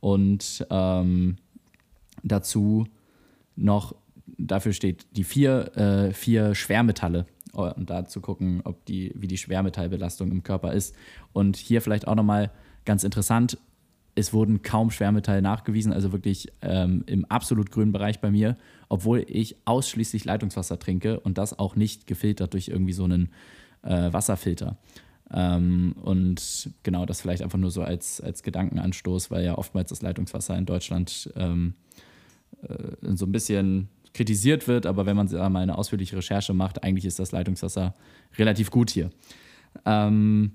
und ähm, dazu noch, dafür steht die vier, äh, vier Schwermetalle und da zu gucken, ob die, wie die Schwermetallbelastung im Körper ist. Und hier vielleicht auch nochmal ganz interessant, es wurden kaum Schwermetalle nachgewiesen, also wirklich ähm, im absolut grünen Bereich bei mir, obwohl ich ausschließlich Leitungswasser trinke und das auch nicht gefiltert durch irgendwie so einen äh, Wasserfilter. Ähm, und genau das vielleicht einfach nur so als, als Gedankenanstoß, weil ja oftmals das Leitungswasser in Deutschland ähm, äh, so ein bisschen kritisiert wird, aber wenn man da mal eine ausführliche Recherche macht, eigentlich ist das Leitungswasser relativ gut hier. Ähm,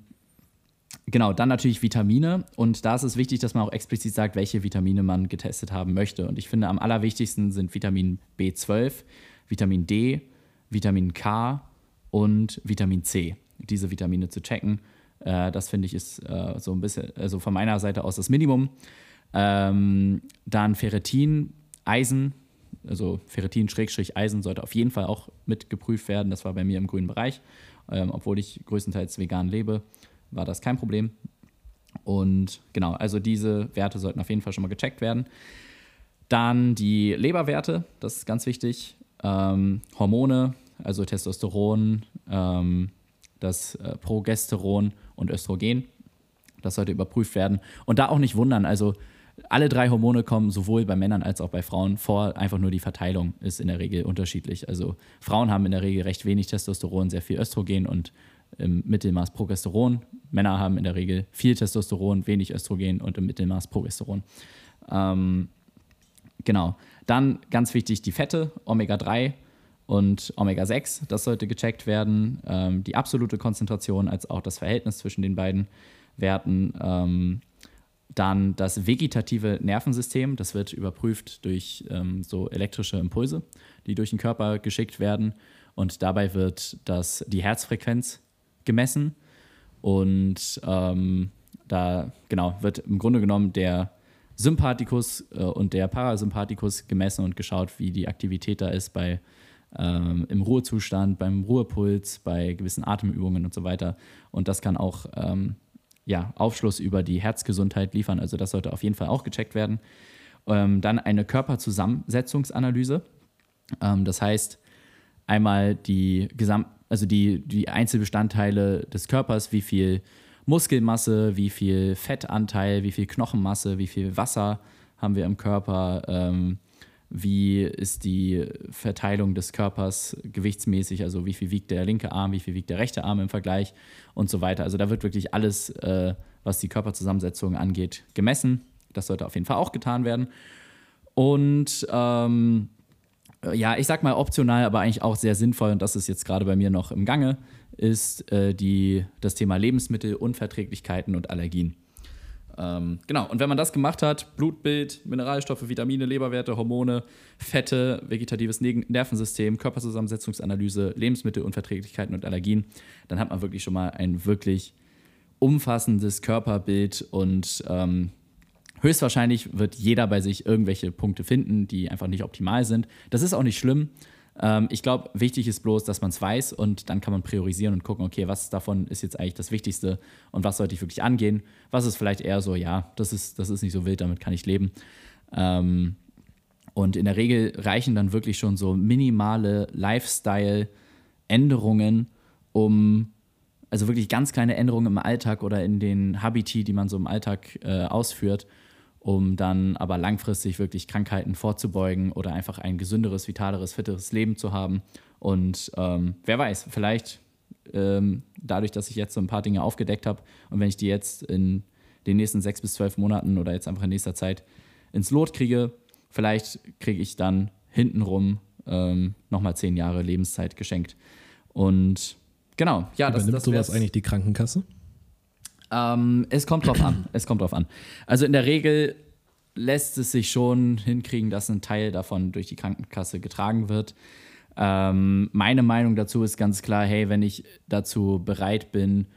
genau, dann natürlich Vitamine und da ist es wichtig, dass man auch explizit sagt, welche Vitamine man getestet haben möchte. Und ich finde, am allerwichtigsten sind Vitamin B12, Vitamin D, Vitamin K und Vitamin C diese Vitamine zu checken. Äh, das finde ich ist äh, so ein bisschen, also von meiner Seite aus das Minimum. Ähm, dann Ferritin, Eisen, also Ferritin-Eisen sollte auf jeden Fall auch mit geprüft werden. Das war bei mir im grünen Bereich. Ähm, obwohl ich größtenteils vegan lebe, war das kein Problem. Und genau, also diese Werte sollten auf jeden Fall schon mal gecheckt werden. Dann die Leberwerte, das ist ganz wichtig. Ähm, Hormone, also Testosteron, ähm, das äh, Progesteron und Östrogen. Das sollte überprüft werden. Und da auch nicht wundern, also alle drei Hormone kommen sowohl bei Männern als auch bei Frauen vor. Einfach nur die Verteilung ist in der Regel unterschiedlich. Also Frauen haben in der Regel recht wenig Testosteron, sehr viel Östrogen und im Mittelmaß Progesteron. Männer haben in der Regel viel Testosteron, wenig Östrogen und im Mittelmaß Progesteron. Ähm, genau. Dann ganz wichtig die Fette, Omega-3 und Omega-6, das sollte gecheckt werden. Ähm, die absolute Konzentration als auch das Verhältnis zwischen den beiden Werten. Ähm, dann das vegetative Nervensystem, das wird überprüft durch ähm, so elektrische Impulse, die durch den Körper geschickt werden. Und dabei wird das, die Herzfrequenz gemessen. Und ähm, da genau wird im Grunde genommen der Sympathikus äh, und der Parasympathikus gemessen und geschaut, wie die Aktivität da ist bei ähm, im Ruhezustand, beim Ruhepuls, bei gewissen Atemübungen und so weiter. Und das kann auch ähm, ja, Aufschluss über die Herzgesundheit liefern. Also das sollte auf jeden Fall auch gecheckt werden. Ähm, dann eine Körperzusammensetzungsanalyse. Ähm, das heißt, einmal die Gesamt, also die, die Einzelbestandteile des Körpers, wie viel Muskelmasse, wie viel Fettanteil, wie viel Knochenmasse, wie viel Wasser haben wir im Körper, ähm, wie ist die Verteilung des Körpers gewichtsmäßig, also wie viel wiegt der linke Arm, wie viel wiegt der rechte Arm im Vergleich und so weiter. Also da wird wirklich alles, äh, was die Körperzusammensetzung angeht, gemessen. Das sollte auf jeden Fall auch getan werden. Und ähm, ja, ich sag mal optional, aber eigentlich auch sehr sinnvoll, und das ist jetzt gerade bei mir noch im Gange, ist äh, die, das Thema Lebensmittelunverträglichkeiten und Allergien. Ähm, genau, und wenn man das gemacht hat, Blutbild, Mineralstoffe, Vitamine, Leberwerte, Hormone, Fette, vegetatives Nervensystem, Körperzusammensetzungsanalyse, Lebensmittelunverträglichkeiten und Allergien, dann hat man wirklich schon mal ein wirklich umfassendes Körperbild und ähm, höchstwahrscheinlich wird jeder bei sich irgendwelche Punkte finden, die einfach nicht optimal sind. Das ist auch nicht schlimm. Ähm, ich glaube, wichtig ist bloß, dass man es weiß und dann kann man priorisieren und gucken, okay, was davon ist jetzt eigentlich das Wichtigste und was sollte ich wirklich angehen. Was ist vielleicht eher so, ja, das ist, das ist nicht so wild, damit kann ich leben. Ähm, und in der Regel reichen dann wirklich schon so minimale Lifestyle-Änderungen, um, also wirklich ganz kleine Änderungen im Alltag oder in den Habiti, die man so im Alltag äh, ausführt, um dann aber langfristig wirklich Krankheiten vorzubeugen oder einfach ein gesünderes, vitaleres, fitteres Leben zu haben. Und ähm, wer weiß, vielleicht ähm, dadurch, dass ich jetzt so ein paar Dinge aufgedeckt habe und wenn ich die jetzt in den nächsten sechs bis zwölf Monaten oder jetzt einfach in nächster Zeit ins Lot kriege, vielleicht kriege ich dann hintenrum ähm, nochmal zehn Jahre Lebenszeit geschenkt. Und genau, ja, das, Übernimmt das sowas eigentlich die Krankenkasse? Ähm, es kommt drauf an. Es kommt drauf an. Also in der Regel lässt es sich schon hinkriegen, dass ein Teil davon durch die Krankenkasse getragen wird. Ähm, meine Meinung dazu ist ganz klar, hey, wenn ich dazu bereit bin,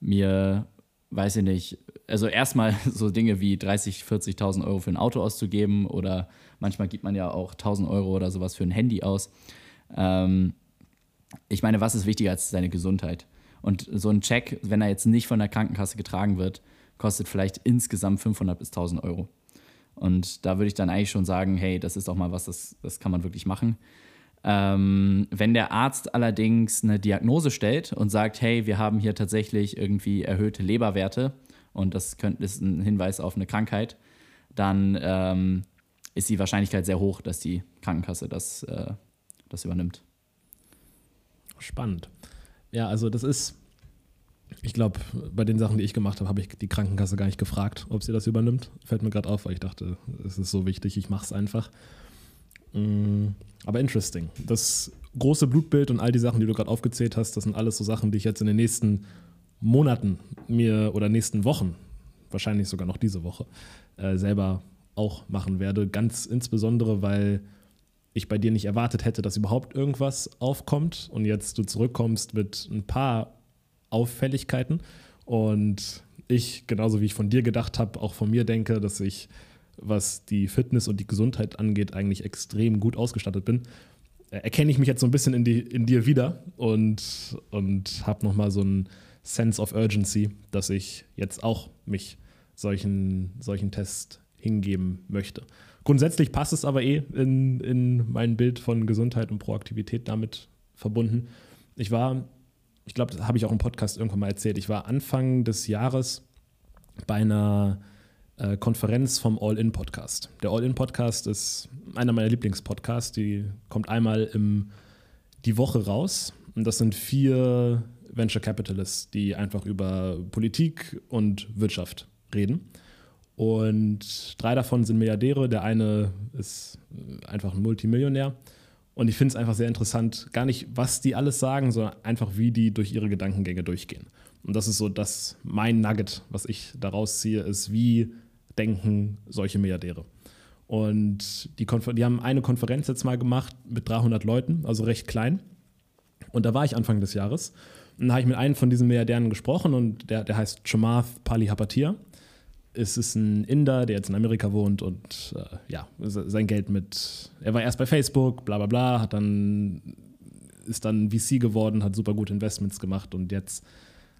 mir, weiß ich nicht, also erstmal so Dinge wie 30, 40.000 Euro für ein Auto auszugeben oder manchmal gibt man ja auch 1000 Euro oder sowas für ein Handy aus. Ähm, ich meine, was ist wichtiger als seine Gesundheit? Und so ein Check, wenn er jetzt nicht von der Krankenkasse getragen wird, kostet vielleicht insgesamt 500 bis 1000 Euro. Und da würde ich dann eigentlich schon sagen, hey, das ist doch mal was, das, das kann man wirklich machen. Ähm, wenn der Arzt allerdings eine Diagnose stellt und sagt, hey, wir haben hier tatsächlich irgendwie erhöhte Leberwerte und das könnte, ist ein Hinweis auf eine Krankheit, dann ähm, ist die Wahrscheinlichkeit sehr hoch, dass die Krankenkasse das, äh, das übernimmt. Spannend. Ja, also das ist, ich glaube, bei den Sachen, die ich gemacht habe, habe ich die Krankenkasse gar nicht gefragt, ob sie das übernimmt. Fällt mir gerade auf, weil ich dachte, es ist so wichtig, ich mache es einfach. Mm, aber interesting. Das große Blutbild und all die Sachen, die du gerade aufgezählt hast, das sind alles so Sachen, die ich jetzt in den nächsten Monaten mir oder nächsten Wochen, wahrscheinlich sogar noch diese Woche, äh, selber auch machen werde. Ganz insbesondere, weil ich bei dir nicht erwartet hätte, dass überhaupt irgendwas aufkommt. Und jetzt du zurückkommst mit ein paar Auffälligkeiten. Und ich, genauso wie ich von dir gedacht habe, auch von mir denke, dass ich, was die Fitness und die Gesundheit angeht, eigentlich extrem gut ausgestattet bin, äh, erkenne ich mich jetzt so ein bisschen in, die, in dir wieder und, und habe nochmal so ein Sense of Urgency, dass ich jetzt auch mich solchen, solchen Test hingeben möchte. Grundsätzlich passt es aber eh in, in mein Bild von Gesundheit und Proaktivität damit verbunden. Ich war, ich glaube, das habe ich auch im Podcast irgendwann mal erzählt, ich war Anfang des Jahres bei einer äh, Konferenz vom All-In-Podcast. Der All-In-Podcast ist einer meiner Lieblingspodcasts, die kommt einmal im, die Woche raus und das sind vier Venture Capitalists, die einfach über Politik und Wirtschaft reden. Und drei davon sind Milliardäre. Der eine ist einfach ein Multimillionär. Und ich finde es einfach sehr interessant, gar nicht, was die alles sagen, sondern einfach, wie die durch ihre Gedankengänge durchgehen. Und das ist so das mein Nugget, was ich daraus ziehe, ist, wie denken solche Milliardäre. Und die, die haben eine Konferenz jetzt mal gemacht mit 300 Leuten, also recht klein. Und da war ich Anfang des Jahres. Und da habe ich mit einem von diesen Milliardären gesprochen und der, der heißt Chamath Palihapatia es ist ein Inder, der jetzt in Amerika wohnt und äh, ja, sein Geld mit, er war erst bei Facebook, bla bla bla, hat dann, ist dann VC geworden, hat super gute Investments gemacht und jetzt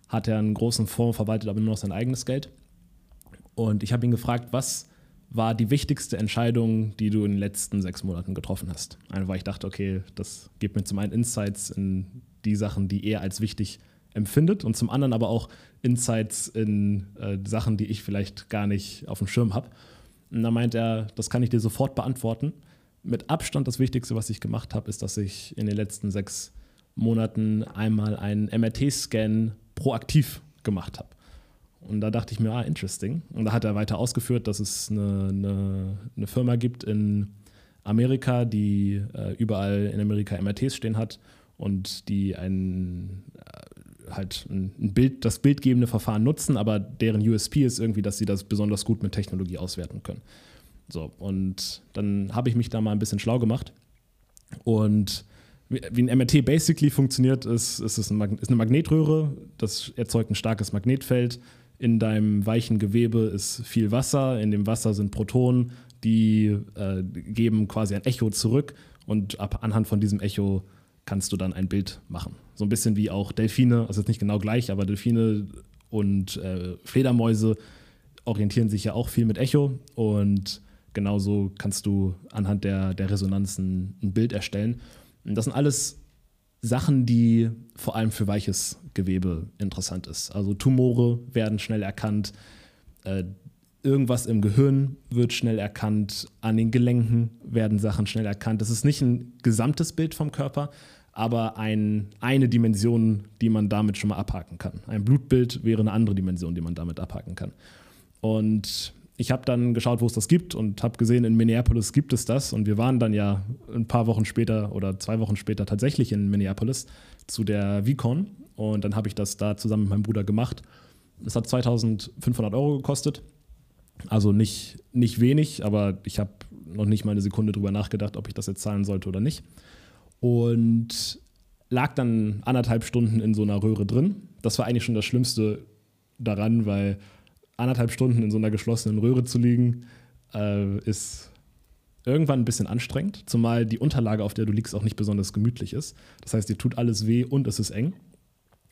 hat er einen großen Fonds, verwaltet aber nur noch sein eigenes Geld. Und ich habe ihn gefragt, was war die wichtigste Entscheidung, die du in den letzten sechs Monaten getroffen hast? Einfach weil ich dachte, okay, das gibt mir zum einen Insights in die Sachen, die er als wichtig empfindet und zum anderen aber auch Insights in äh, Sachen, die ich vielleicht gar nicht auf dem Schirm habe. Und da meint er, das kann ich dir sofort beantworten. Mit Abstand das Wichtigste, was ich gemacht habe, ist, dass ich in den letzten sechs Monaten einmal einen MRT-Scan proaktiv gemacht habe. Und da dachte ich mir, ah, interesting. Und da hat er weiter ausgeführt, dass es eine, eine, eine Firma gibt in Amerika, die äh, überall in Amerika MRTs stehen hat und die einen halt ein Bild, das bildgebende Verfahren nutzen, aber deren USP ist irgendwie, dass sie das besonders gut mit Technologie auswerten können. So, und dann habe ich mich da mal ein bisschen schlau gemacht. Und wie ein MRT basically funktioniert, ist, ist es eine, Magnetröhre, das erzeugt ein starkes Magnetfeld. In deinem weichen Gewebe ist viel Wasser, in dem Wasser sind Protonen, die äh, geben quasi ein Echo zurück und ab, anhand von diesem Echo kannst du dann ein Bild machen. So ein bisschen wie auch Delfine, also jetzt nicht genau gleich, aber Delfine und äh, Fledermäuse orientieren sich ja auch viel mit Echo und genauso kannst du anhand der, der Resonanzen ein Bild erstellen. Und das sind alles Sachen, die vor allem für weiches Gewebe interessant ist. Also Tumore werden schnell erkannt. Äh, irgendwas im Gehirn wird schnell erkannt, an den Gelenken werden Sachen schnell erkannt. Das ist nicht ein gesamtes Bild vom Körper, aber ein, eine Dimension, die man damit schon mal abhaken kann. Ein Blutbild wäre eine andere Dimension, die man damit abhaken kann. Und ich habe dann geschaut, wo es das gibt und habe gesehen, in Minneapolis gibt es das. Und wir waren dann ja ein paar Wochen später oder zwei Wochen später tatsächlich in Minneapolis zu der VCon. Und dann habe ich das da zusammen mit meinem Bruder gemacht. Es hat 2500 Euro gekostet. Also nicht, nicht wenig, aber ich habe noch nicht mal eine Sekunde drüber nachgedacht, ob ich das jetzt zahlen sollte oder nicht. Und lag dann anderthalb Stunden in so einer Röhre drin. Das war eigentlich schon das Schlimmste daran, weil anderthalb Stunden in so einer geschlossenen Röhre zu liegen, äh, ist irgendwann ein bisschen anstrengend, zumal die Unterlage, auf der du liegst, auch nicht besonders gemütlich ist. Das heißt, dir tut alles weh und es ist eng.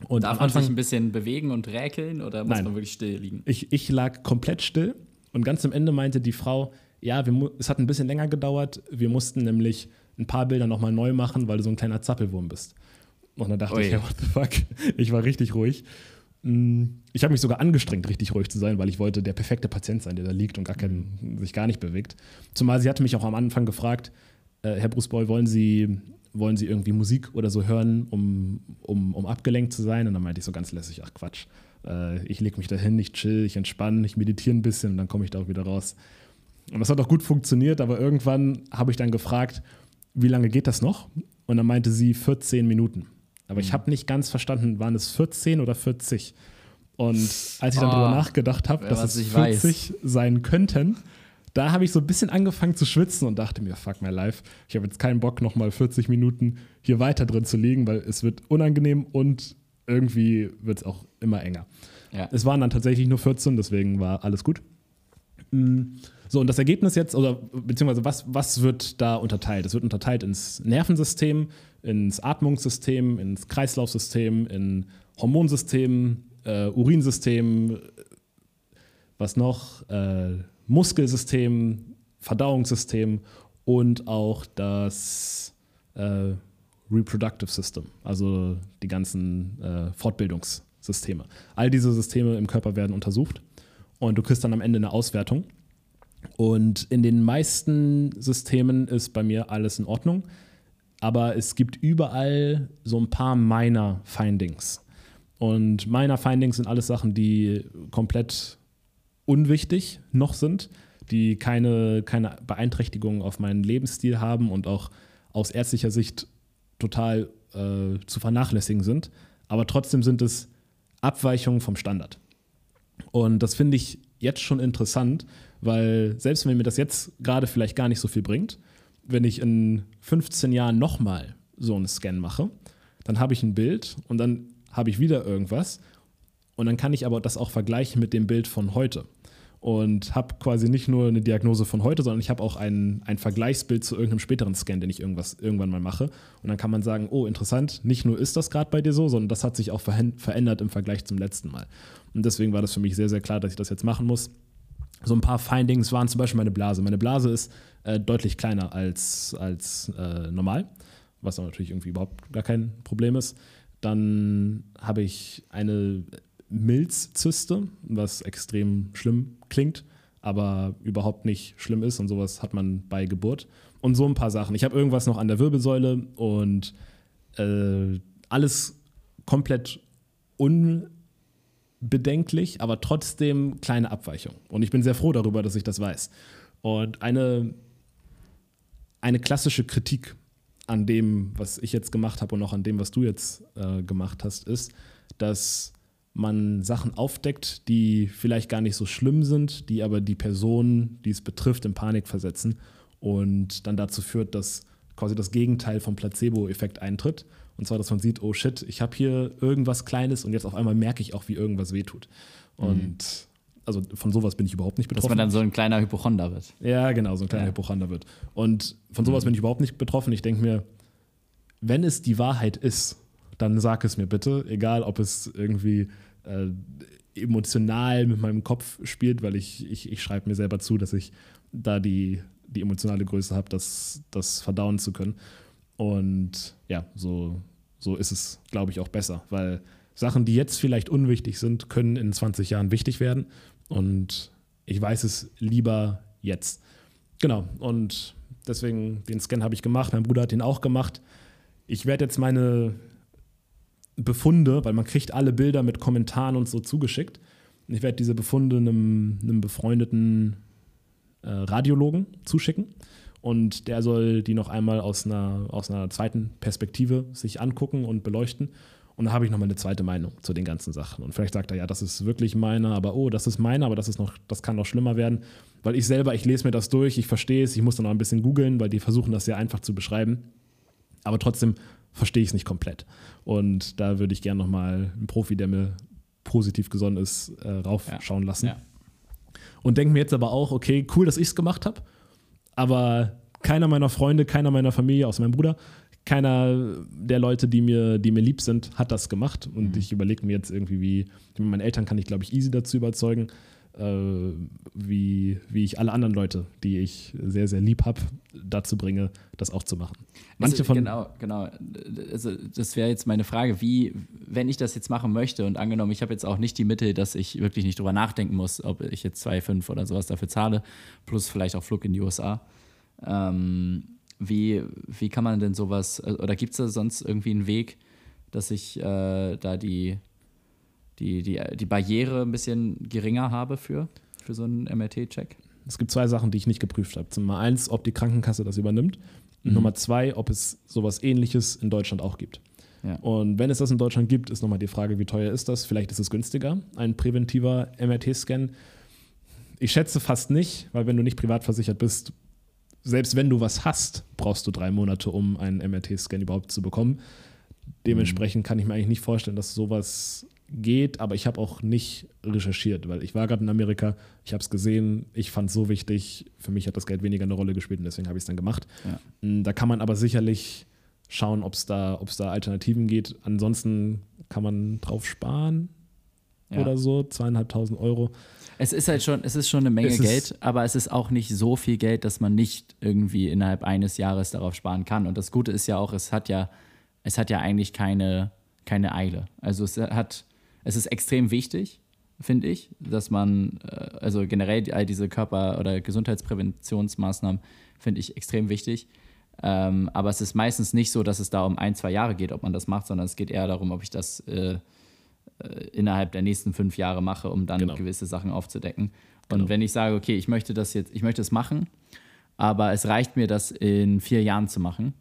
Und Darf man sich ein bisschen bewegen und räkeln oder muss nein, man wirklich still liegen? Ich, ich lag komplett still und ganz am Ende meinte die Frau, ja, wir, es hat ein bisschen länger gedauert. Wir mussten nämlich ein paar Bilder nochmal neu machen, weil du so ein kleiner Zappelwurm bist. Und dann dachte Ui. ich, ja, what the fuck? Ich war richtig ruhig. Mm, ich habe mich sogar angestrengt, richtig ruhig zu sein, weil ich wollte der perfekte Patient sein, der da liegt und gar kein, sich gar nicht bewegt. Zumal sie hatte mich auch am Anfang gefragt, äh, Herr Brusboy, wollen Sie, wollen Sie irgendwie Musik oder so hören, um, um, um abgelenkt zu sein? Und dann meinte ich so ganz lässig, ach Quatsch, äh, ich lege mich da hin, ich chill, ich entspanne, ich meditiere ein bisschen und dann komme ich da auch wieder raus. Und das hat auch gut funktioniert, aber irgendwann habe ich dann gefragt, wie lange geht das noch? Und dann meinte sie 14 Minuten. Aber mhm. ich habe nicht ganz verstanden, waren es 14 oder 40? Und als ich dann oh, drüber nachgedacht habe, dass es 40 weiß. sein könnten, da habe ich so ein bisschen angefangen zu schwitzen und dachte mir, fuck my life, ich habe jetzt keinen Bock, nochmal 40 Minuten hier weiter drin zu liegen, weil es wird unangenehm und irgendwie wird es auch immer enger. Ja. Es waren dann tatsächlich nur 14, deswegen war alles gut. Mhm. So, und das Ergebnis jetzt, oder beziehungsweise was, was wird da unterteilt? Es wird unterteilt ins Nervensystem, ins Atmungssystem, ins Kreislaufsystem, in Hormonsystem, äh, Urinsystem, was noch? Äh, Muskelsystem, Verdauungssystem und auch das äh, Reproductive System, also die ganzen äh, Fortbildungssysteme. All diese Systeme im Körper werden untersucht und du kriegst dann am Ende eine Auswertung. Und in den meisten Systemen ist bei mir alles in Ordnung, aber es gibt überall so ein paar Minor Findings. Und Minor Findings sind alles Sachen, die komplett unwichtig noch sind, die keine, keine Beeinträchtigung auf meinen Lebensstil haben und auch aus ärztlicher Sicht total äh, zu vernachlässigen sind. Aber trotzdem sind es Abweichungen vom Standard. Und das finde ich jetzt schon interessant, weil selbst wenn mir das jetzt gerade vielleicht gar nicht so viel bringt, wenn ich in 15 Jahren nochmal so einen Scan mache, dann habe ich ein Bild und dann habe ich wieder irgendwas und dann kann ich aber das auch vergleichen mit dem Bild von heute und habe quasi nicht nur eine Diagnose von heute, sondern ich habe auch ein, ein Vergleichsbild zu irgendeinem späteren Scan, den ich irgendwas irgendwann mal mache. Und dann kann man sagen, oh, interessant, nicht nur ist das gerade bei dir so, sondern das hat sich auch verändert im Vergleich zum letzten Mal. Und deswegen war das für mich sehr, sehr klar, dass ich das jetzt machen muss. So ein paar Findings waren zum Beispiel meine Blase. Meine Blase ist äh, deutlich kleiner als, als äh, normal, was natürlich irgendwie überhaupt gar kein Problem ist. Dann habe ich eine Milzzyste, was extrem schlimm klingt, aber überhaupt nicht schlimm ist und sowas hat man bei Geburt. Und so ein paar Sachen. Ich habe irgendwas noch an der Wirbelsäule und äh, alles komplett unbedenklich, aber trotzdem kleine Abweichung. Und ich bin sehr froh darüber, dass ich das weiß. Und eine, eine klassische Kritik an dem, was ich jetzt gemacht habe und auch an dem, was du jetzt äh, gemacht hast, ist, dass man Sachen aufdeckt, die vielleicht gar nicht so schlimm sind, die aber die Person, die es betrifft, in Panik versetzen und dann dazu führt, dass quasi das Gegenteil vom Placebo-Effekt eintritt. Und zwar, dass man sieht, oh shit, ich habe hier irgendwas Kleines und jetzt auf einmal merke ich auch, wie irgendwas wehtut. Und mhm. also von sowas bin ich überhaupt nicht betroffen. Dass man dann so ein kleiner Hypochonder wird. Ja, genau, so ein kleiner ja. Hypochonder wird. Und von sowas mhm. bin ich überhaupt nicht betroffen. Ich denke mir, wenn es die Wahrheit ist, dann sag es mir bitte, egal ob es irgendwie äh, emotional mit meinem Kopf spielt, weil ich, ich, ich schreibe mir selber zu, dass ich da die, die emotionale Größe habe, das, das verdauen zu können. Und ja, so, so ist es, glaube ich, auch besser, weil Sachen, die jetzt vielleicht unwichtig sind, können in 20 Jahren wichtig werden. Und ich weiß es lieber jetzt. Genau, und deswegen den Scan habe ich gemacht, mein Bruder hat den auch gemacht. Ich werde jetzt meine Befunde, weil man kriegt alle Bilder mit Kommentaren und so zugeschickt. Ich werde diese Befunde einem, einem befreundeten äh, Radiologen zuschicken und der soll die noch einmal aus einer, aus einer zweiten Perspektive sich angucken und beleuchten. Und da habe ich nochmal eine zweite Meinung zu den ganzen Sachen. Und vielleicht sagt er, ja, das ist wirklich meiner, aber oh, das ist meiner, aber das ist noch, das kann noch schlimmer werden. Weil ich selber, ich lese mir das durch, ich verstehe es, ich muss dann auch ein bisschen googeln, weil die versuchen das sehr einfach zu beschreiben. Aber trotzdem verstehe ich es nicht komplett. Und da würde ich gerne nochmal einen Profi, der mir positiv gesonnen ist, äh, raufschauen ja. lassen. Ja. Und denke mir jetzt aber auch, okay, cool, dass ich es gemacht habe, aber keiner meiner Freunde, keiner meiner Familie, außer meinem Bruder, keiner der Leute, die mir, die mir lieb sind, hat das gemacht. Und mhm. ich überlege mir jetzt irgendwie, wie, meine Eltern kann ich, glaube ich, easy dazu überzeugen, wie, wie ich alle anderen Leute, die ich sehr, sehr lieb habe, dazu bringe, das auch zu machen. Manche also, von genau, genau. Also das wäre jetzt meine Frage, wie, wenn ich das jetzt machen möchte und angenommen, ich habe jetzt auch nicht die Mittel, dass ich wirklich nicht drüber nachdenken muss, ob ich jetzt 2,5 oder sowas dafür zahle, plus vielleicht auch Flug in die USA. Ähm, wie, wie kann man denn sowas, oder gibt es da sonst irgendwie einen Weg, dass ich äh, da die die, die, die Barriere ein bisschen geringer habe für, für so einen MRT-Check? Es gibt zwei Sachen, die ich nicht geprüft habe. Nummer eins, ob die Krankenkasse das übernimmt. Und mhm. Nummer zwei, ob es sowas ähnliches in Deutschland auch gibt. Ja. Und wenn es das in Deutschland gibt, ist nochmal die Frage, wie teuer ist das? Vielleicht ist es günstiger, ein präventiver MRT-Scan. Ich schätze fast nicht, weil wenn du nicht privat versichert bist, selbst wenn du was hast, brauchst du drei Monate, um einen MRT-Scan überhaupt zu bekommen. Dementsprechend kann ich mir eigentlich nicht vorstellen, dass sowas geht, aber ich habe auch nicht recherchiert, weil ich war gerade in Amerika, ich habe es gesehen, ich fand es so wichtig, für mich hat das Geld weniger eine Rolle gespielt und deswegen habe ich es dann gemacht. Ja. Mm, da kann man aber sicherlich schauen, ob es da, da Alternativen geht. Ansonsten kann man drauf sparen ja. oder so, zweieinhalbtausend Euro. Es ist halt schon, es ist schon eine Menge Geld, aber es ist auch nicht so viel Geld, dass man nicht irgendwie innerhalb eines Jahres darauf sparen kann. Und das Gute ist ja auch, es hat ja, es hat ja eigentlich keine, keine Eile. Also es hat es ist extrem wichtig, finde ich, dass man, äh, also generell all diese Körper- oder Gesundheitspräventionsmaßnahmen finde ich extrem wichtig. Ähm, aber es ist meistens nicht so, dass es da um ein, zwei Jahre geht, ob man das macht, sondern es geht eher darum, ob ich das äh, äh innerhalb der nächsten fünf Jahre mache, um dann genau. gewisse Sachen aufzudecken. Und genau. wenn ich sage, okay, ich möchte das jetzt, ich möchte es machen, aber es reicht mir, das in vier Jahren zu machen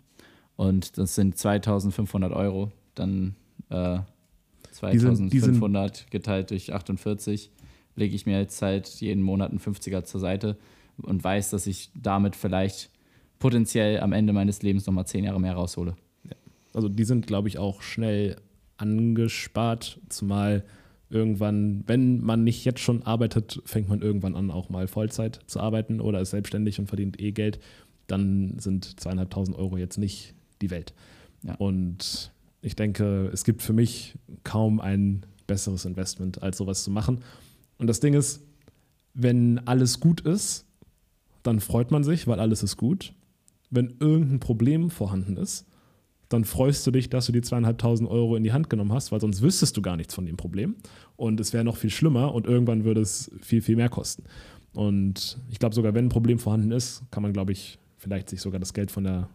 und das sind 2500 Euro, dann äh, 2500 geteilt durch 48 lege ich mir jetzt halt jeden Monat einen 50er zur Seite und weiß, dass ich damit vielleicht potenziell am Ende meines Lebens nochmal zehn Jahre mehr raushole. Also die sind, glaube ich, auch schnell angespart, zumal irgendwann, wenn man nicht jetzt schon arbeitet, fängt man irgendwann an, auch mal Vollzeit zu arbeiten oder ist selbstständig und verdient eh Geld, dann sind zweieinhalbtausend Euro jetzt nicht die Welt. Ja. Und ich denke, es gibt für mich kaum ein besseres Investment, als sowas zu machen. Und das Ding ist, wenn alles gut ist, dann freut man sich, weil alles ist gut. Wenn irgendein Problem vorhanden ist, dann freust du dich, dass du die zweieinhalbtausend Euro in die Hand genommen hast, weil sonst wüsstest du gar nichts von dem Problem. Und es wäre noch viel schlimmer und irgendwann würde es viel, viel mehr kosten. Und ich glaube, sogar wenn ein Problem vorhanden ist, kann man, glaube ich, vielleicht sich sogar das Geld von der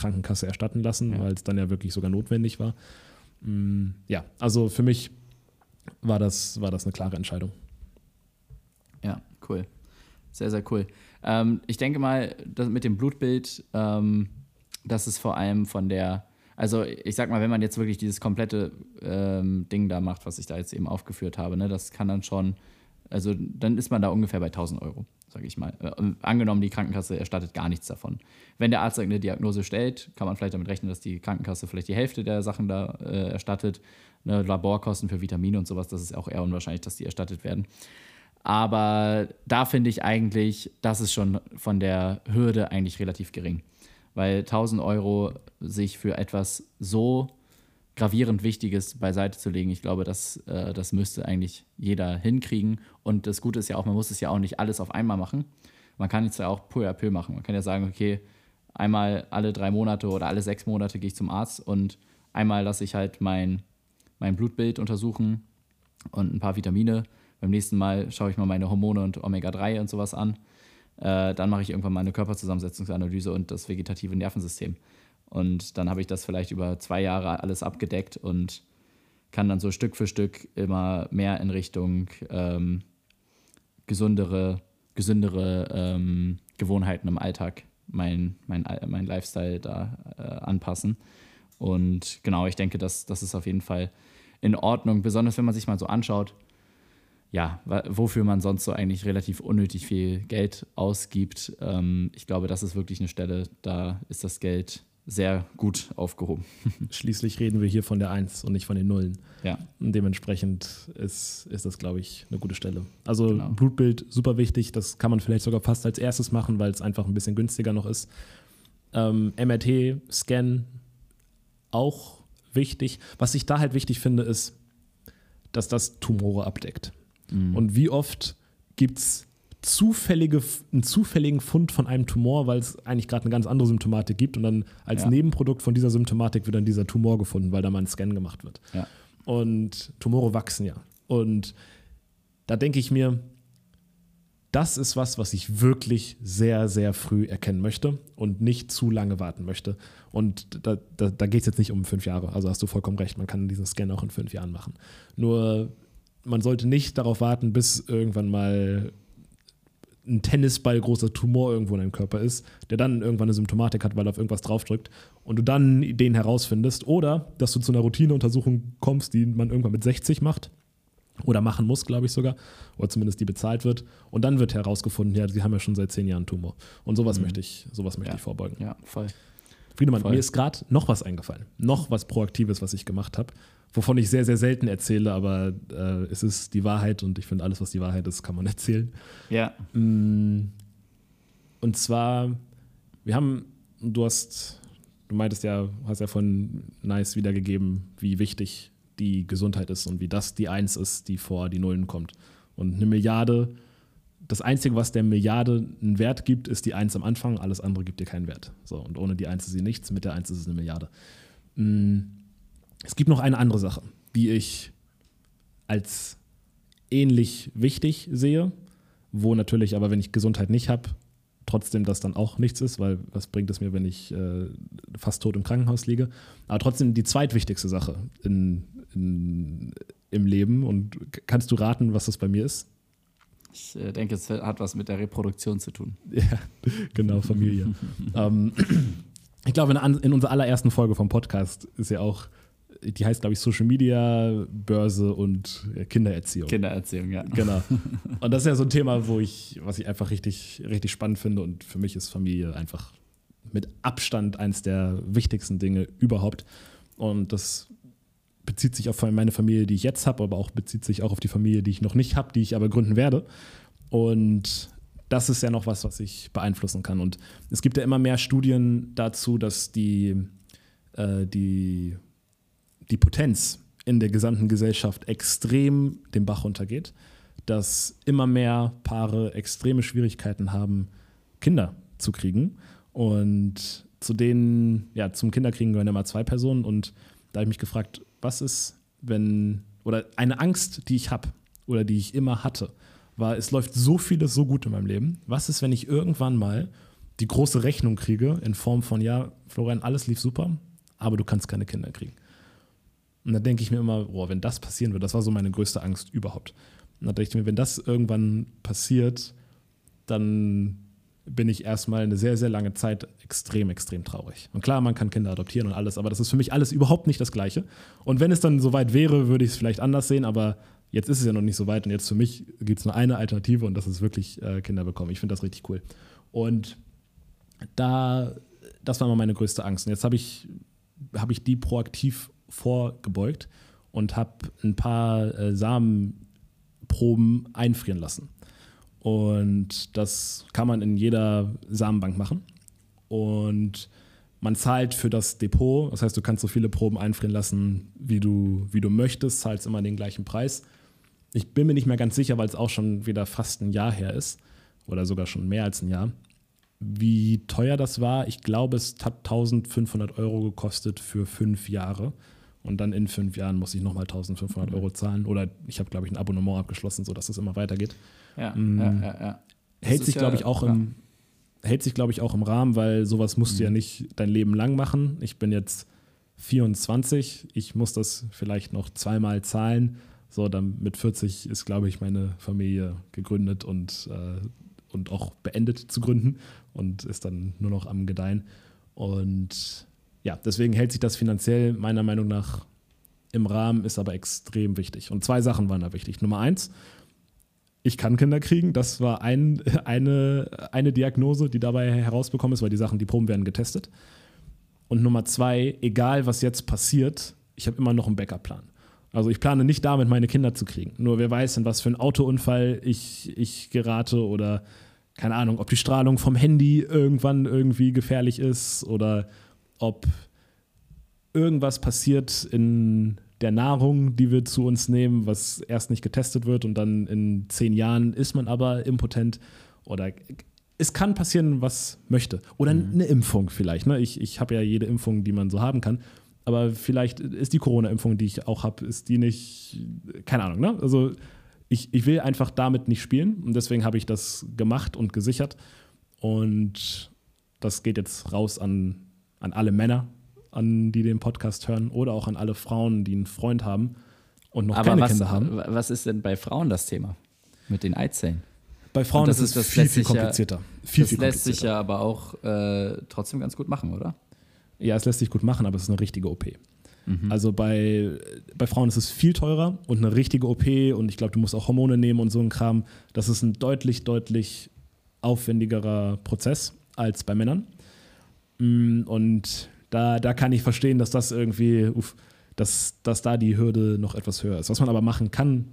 Krankenkasse erstatten lassen, ja. weil es dann ja wirklich sogar notwendig war. Mm, ja, also für mich war das, war das eine klare Entscheidung. Ja, cool. Sehr, sehr cool. Ähm, ich denke mal, mit dem Blutbild, ähm, das ist vor allem von der, also ich sag mal, wenn man jetzt wirklich dieses komplette ähm, Ding da macht, was ich da jetzt eben aufgeführt habe, ne, das kann dann schon, also dann ist man da ungefähr bei 1000 Euro sage ich mal. Äh, angenommen, die Krankenkasse erstattet gar nichts davon. Wenn der Arzt eine Diagnose stellt, kann man vielleicht damit rechnen, dass die Krankenkasse vielleicht die Hälfte der Sachen da äh, erstattet. Ne, Laborkosten für Vitamine und sowas, das ist auch eher unwahrscheinlich, dass die erstattet werden. Aber da finde ich eigentlich, das ist schon von der Hürde eigentlich relativ gering. Weil 1000 Euro sich für etwas so gravierend Wichtiges beiseite zu legen. Ich glaube, das, äh, das müsste eigentlich jeder hinkriegen. Und das Gute ist ja auch, man muss es ja auch nicht alles auf einmal machen. Man kann es ja auch peu à peu machen. Man kann ja sagen, okay, einmal alle drei Monate oder alle sechs Monate gehe ich zum Arzt und einmal lasse ich halt mein, mein Blutbild untersuchen und ein paar Vitamine beim nächsten Mal schaue ich mal meine Hormone und Omega-3 und sowas an. Äh, dann mache ich irgendwann mal eine Körperzusammensetzungsanalyse und das vegetative Nervensystem. Und dann habe ich das vielleicht über zwei Jahre alles abgedeckt und kann dann so Stück für Stück immer mehr in Richtung ähm, gesundere, gesündere ähm, Gewohnheiten im Alltag, mein, mein, mein Lifestyle da äh, anpassen. Und genau, ich denke, das, das ist auf jeden Fall in Ordnung, besonders wenn man sich mal so anschaut, ja, wofür man sonst so eigentlich relativ unnötig viel Geld ausgibt. Ähm, ich glaube, das ist wirklich eine Stelle, da ist das Geld sehr gut aufgehoben. Schließlich reden wir hier von der Eins und nicht von den Nullen. Ja. Und dementsprechend ist, ist das, glaube ich, eine gute Stelle. Also genau. Blutbild super wichtig, das kann man vielleicht sogar fast als erstes machen, weil es einfach ein bisschen günstiger noch ist. Ähm, MRT, Scan, auch wichtig. Was ich da halt wichtig finde, ist, dass das Tumore abdeckt. Mhm. Und wie oft gibt es zufällige, einen zufälligen Fund von einem Tumor, weil es eigentlich gerade eine ganz andere Symptomatik gibt und dann als ja. Nebenprodukt von dieser Symptomatik wird dann dieser Tumor gefunden, weil da mal ein Scan gemacht wird. Ja. Und Tumore wachsen ja. Und da denke ich mir, das ist was, was ich wirklich sehr, sehr früh erkennen möchte und nicht zu lange warten möchte. Und da, da, da geht es jetzt nicht um fünf Jahre. Also hast du vollkommen recht, man kann diesen Scan auch in fünf Jahren machen. Nur man sollte nicht darauf warten, bis irgendwann mal ein Tennisball großer Tumor irgendwo in deinem Körper ist, der dann irgendwann eine Symptomatik hat, weil er auf irgendwas draufdrückt und du dann Ideen herausfindest oder dass du zu einer Routineuntersuchung kommst, die man irgendwann mit 60 macht oder machen muss, glaube ich sogar, oder zumindest die bezahlt wird und dann wird herausgefunden, ja, sie haben ja schon seit zehn Jahren Tumor und sowas mhm. möchte ich, sowas möchte ja. ich vorbeugen. Ja, voll. Friedemann, voll. mir ist gerade noch was eingefallen, noch was Proaktives, was ich gemacht habe wovon ich sehr, sehr selten erzähle, aber äh, es ist die Wahrheit und ich finde, alles, was die Wahrheit ist, kann man erzählen. Ja. Mm, und zwar, wir haben, du hast, du meintest ja, hast ja von Nice wiedergegeben, wie wichtig die Gesundheit ist und wie das die Eins ist, die vor die Nullen kommt. Und eine Milliarde, das Einzige, was der Milliarde einen Wert gibt, ist die Eins am Anfang, alles andere gibt dir keinen Wert. So, und ohne die Eins ist sie nichts, mit der Eins ist es eine Milliarde. Mhm es gibt noch eine andere Sache, die ich als ähnlich wichtig sehe, wo natürlich aber, wenn ich Gesundheit nicht habe, trotzdem das dann auch nichts ist, weil was bringt es mir, wenn ich äh, fast tot im Krankenhaus liege. Aber trotzdem die zweitwichtigste Sache in, in, im Leben. Und kannst du raten, was das bei mir ist? Ich äh, denke, es hat was mit der Reproduktion zu tun. Ja, genau, Familie. ähm, ich glaube, in, in unserer allerersten Folge vom Podcast ist ja auch die heißt, glaube ich, Social Media, Börse und Kindererziehung. Kindererziehung, ja. Genau. Und das ist ja so ein Thema, wo ich, was ich einfach richtig, richtig spannend finde. Und für mich ist Familie einfach mit Abstand eines der wichtigsten Dinge überhaupt. Und das bezieht sich auf meine Familie, die ich jetzt habe, aber auch bezieht sich auch auf die Familie, die ich noch nicht habe, die ich aber gründen werde. Und das ist ja noch was, was ich beeinflussen kann. Und es gibt ja immer mehr Studien dazu, dass die, äh, die die Potenz in der gesamten Gesellschaft extrem den Bach runtergeht, dass immer mehr Paare extreme Schwierigkeiten haben, Kinder zu kriegen. Und zu denen, ja, zum Kinderkriegen gehören immer zwei Personen. Und da habe ich mich gefragt, was ist, wenn, oder eine Angst, die ich habe oder die ich immer hatte, war, es läuft so vieles so gut in meinem Leben. Was ist, wenn ich irgendwann mal die große Rechnung kriege in Form von, ja, Florian, alles lief super, aber du kannst keine Kinder kriegen. Und da denke ich mir immer, boah, wenn das passieren wird, das war so meine größte Angst überhaupt. Und da denke ich mir, wenn das irgendwann passiert, dann bin ich erstmal eine sehr, sehr lange Zeit extrem, extrem traurig. Und klar, man kann Kinder adoptieren und alles, aber das ist für mich alles überhaupt nicht das Gleiche. Und wenn es dann soweit wäre, würde ich es vielleicht anders sehen, aber jetzt ist es ja noch nicht so weit und jetzt für mich gibt es nur eine Alternative und das ist wirklich äh, Kinder bekommen. Ich finde das richtig cool. Und da, das war immer meine größte Angst. Und jetzt habe ich, hab ich die proaktiv vorgebeugt und habe ein paar äh, Samenproben einfrieren lassen. Und das kann man in jeder Samenbank machen. Und man zahlt für das Depot, das heißt, du kannst so viele Proben einfrieren lassen, wie du, wie du möchtest, zahlst immer den gleichen Preis. Ich bin mir nicht mehr ganz sicher, weil es auch schon wieder fast ein Jahr her ist oder sogar schon mehr als ein Jahr. Wie teuer das war, ich glaube, es hat 1500 Euro gekostet für fünf Jahre. Und dann in fünf Jahren muss ich nochmal 1500 Euro zahlen. Oder ich habe, glaube ich, ein Abonnement abgeschlossen, sodass es immer weitergeht. Ja, Mm. ja, ja, ja. Hält sich, glaube ich, auch im, hält sich, glaube ich, auch im Rahmen, weil sowas musst du ja nicht dein Leben lang machen. Ich bin jetzt 24, ich muss das vielleicht noch zweimal zahlen. So, dann mit 40 ist, glaube ich, meine Familie gegründet und, äh, und auch beendet zu gründen und ist dann nur noch am Gedeihen. Und ja, deswegen hält sich das finanziell meiner Meinung nach im Rahmen, ist aber extrem wichtig. Und zwei Sachen waren da wichtig. Nummer eins, ich kann Kinder kriegen. Das war ein, eine, eine Diagnose, die dabei herausbekommen ist, weil die Sachen, die Proben werden getestet. Und Nummer zwei, egal was jetzt passiert, ich habe immer noch einen Backup-Plan. Also ich plane nicht damit, meine Kinder zu kriegen. Nur wer weiß, in was für einen Autounfall ich, ich gerate oder keine Ahnung, ob die Strahlung vom Handy irgendwann irgendwie gefährlich ist oder ob irgendwas passiert in der Nahrung, die wir zu uns nehmen, was erst nicht getestet wird und dann in zehn Jahren ist man aber impotent oder es kann passieren, was möchte. Oder eine Impfung vielleicht. Ne? Ich, ich habe ja jede Impfung, die man so haben kann. Aber vielleicht ist die Corona-Impfung, die ich auch habe, ist die nicht, keine Ahnung. Ne? Also ich, ich will einfach damit nicht spielen und deswegen habe ich das gemacht und gesichert. Und das geht jetzt raus an, an alle Männer, an die den Podcast hören oder auch an alle Frauen, die einen Freund haben und noch Aber keine was, Kinder haben. was ist denn bei Frauen das Thema mit den Eizellen? Bei Frauen das ist es viel, viel sich ja- komplizierter. viel, das viel lässt sich komplizierter. ja aber auch äh, trotzdem ganz gut machen, oder? Ja, es lässt sich gut machen, aber es ist eine richtige OP. Mhm. Also bei, bei Frauen ist es viel teurer und eine richtige OP und ich glaube, du musst auch Hormone nehmen und so ein Kram. Das ist ein deutlich, deutlich aufwendigerer Prozess als bei Männern. Mm, Und da, da kann ich verstehen, dass das irgendwie, uff, dass, dass da die Hürde noch etwas höher ist. Was man aber machen kann,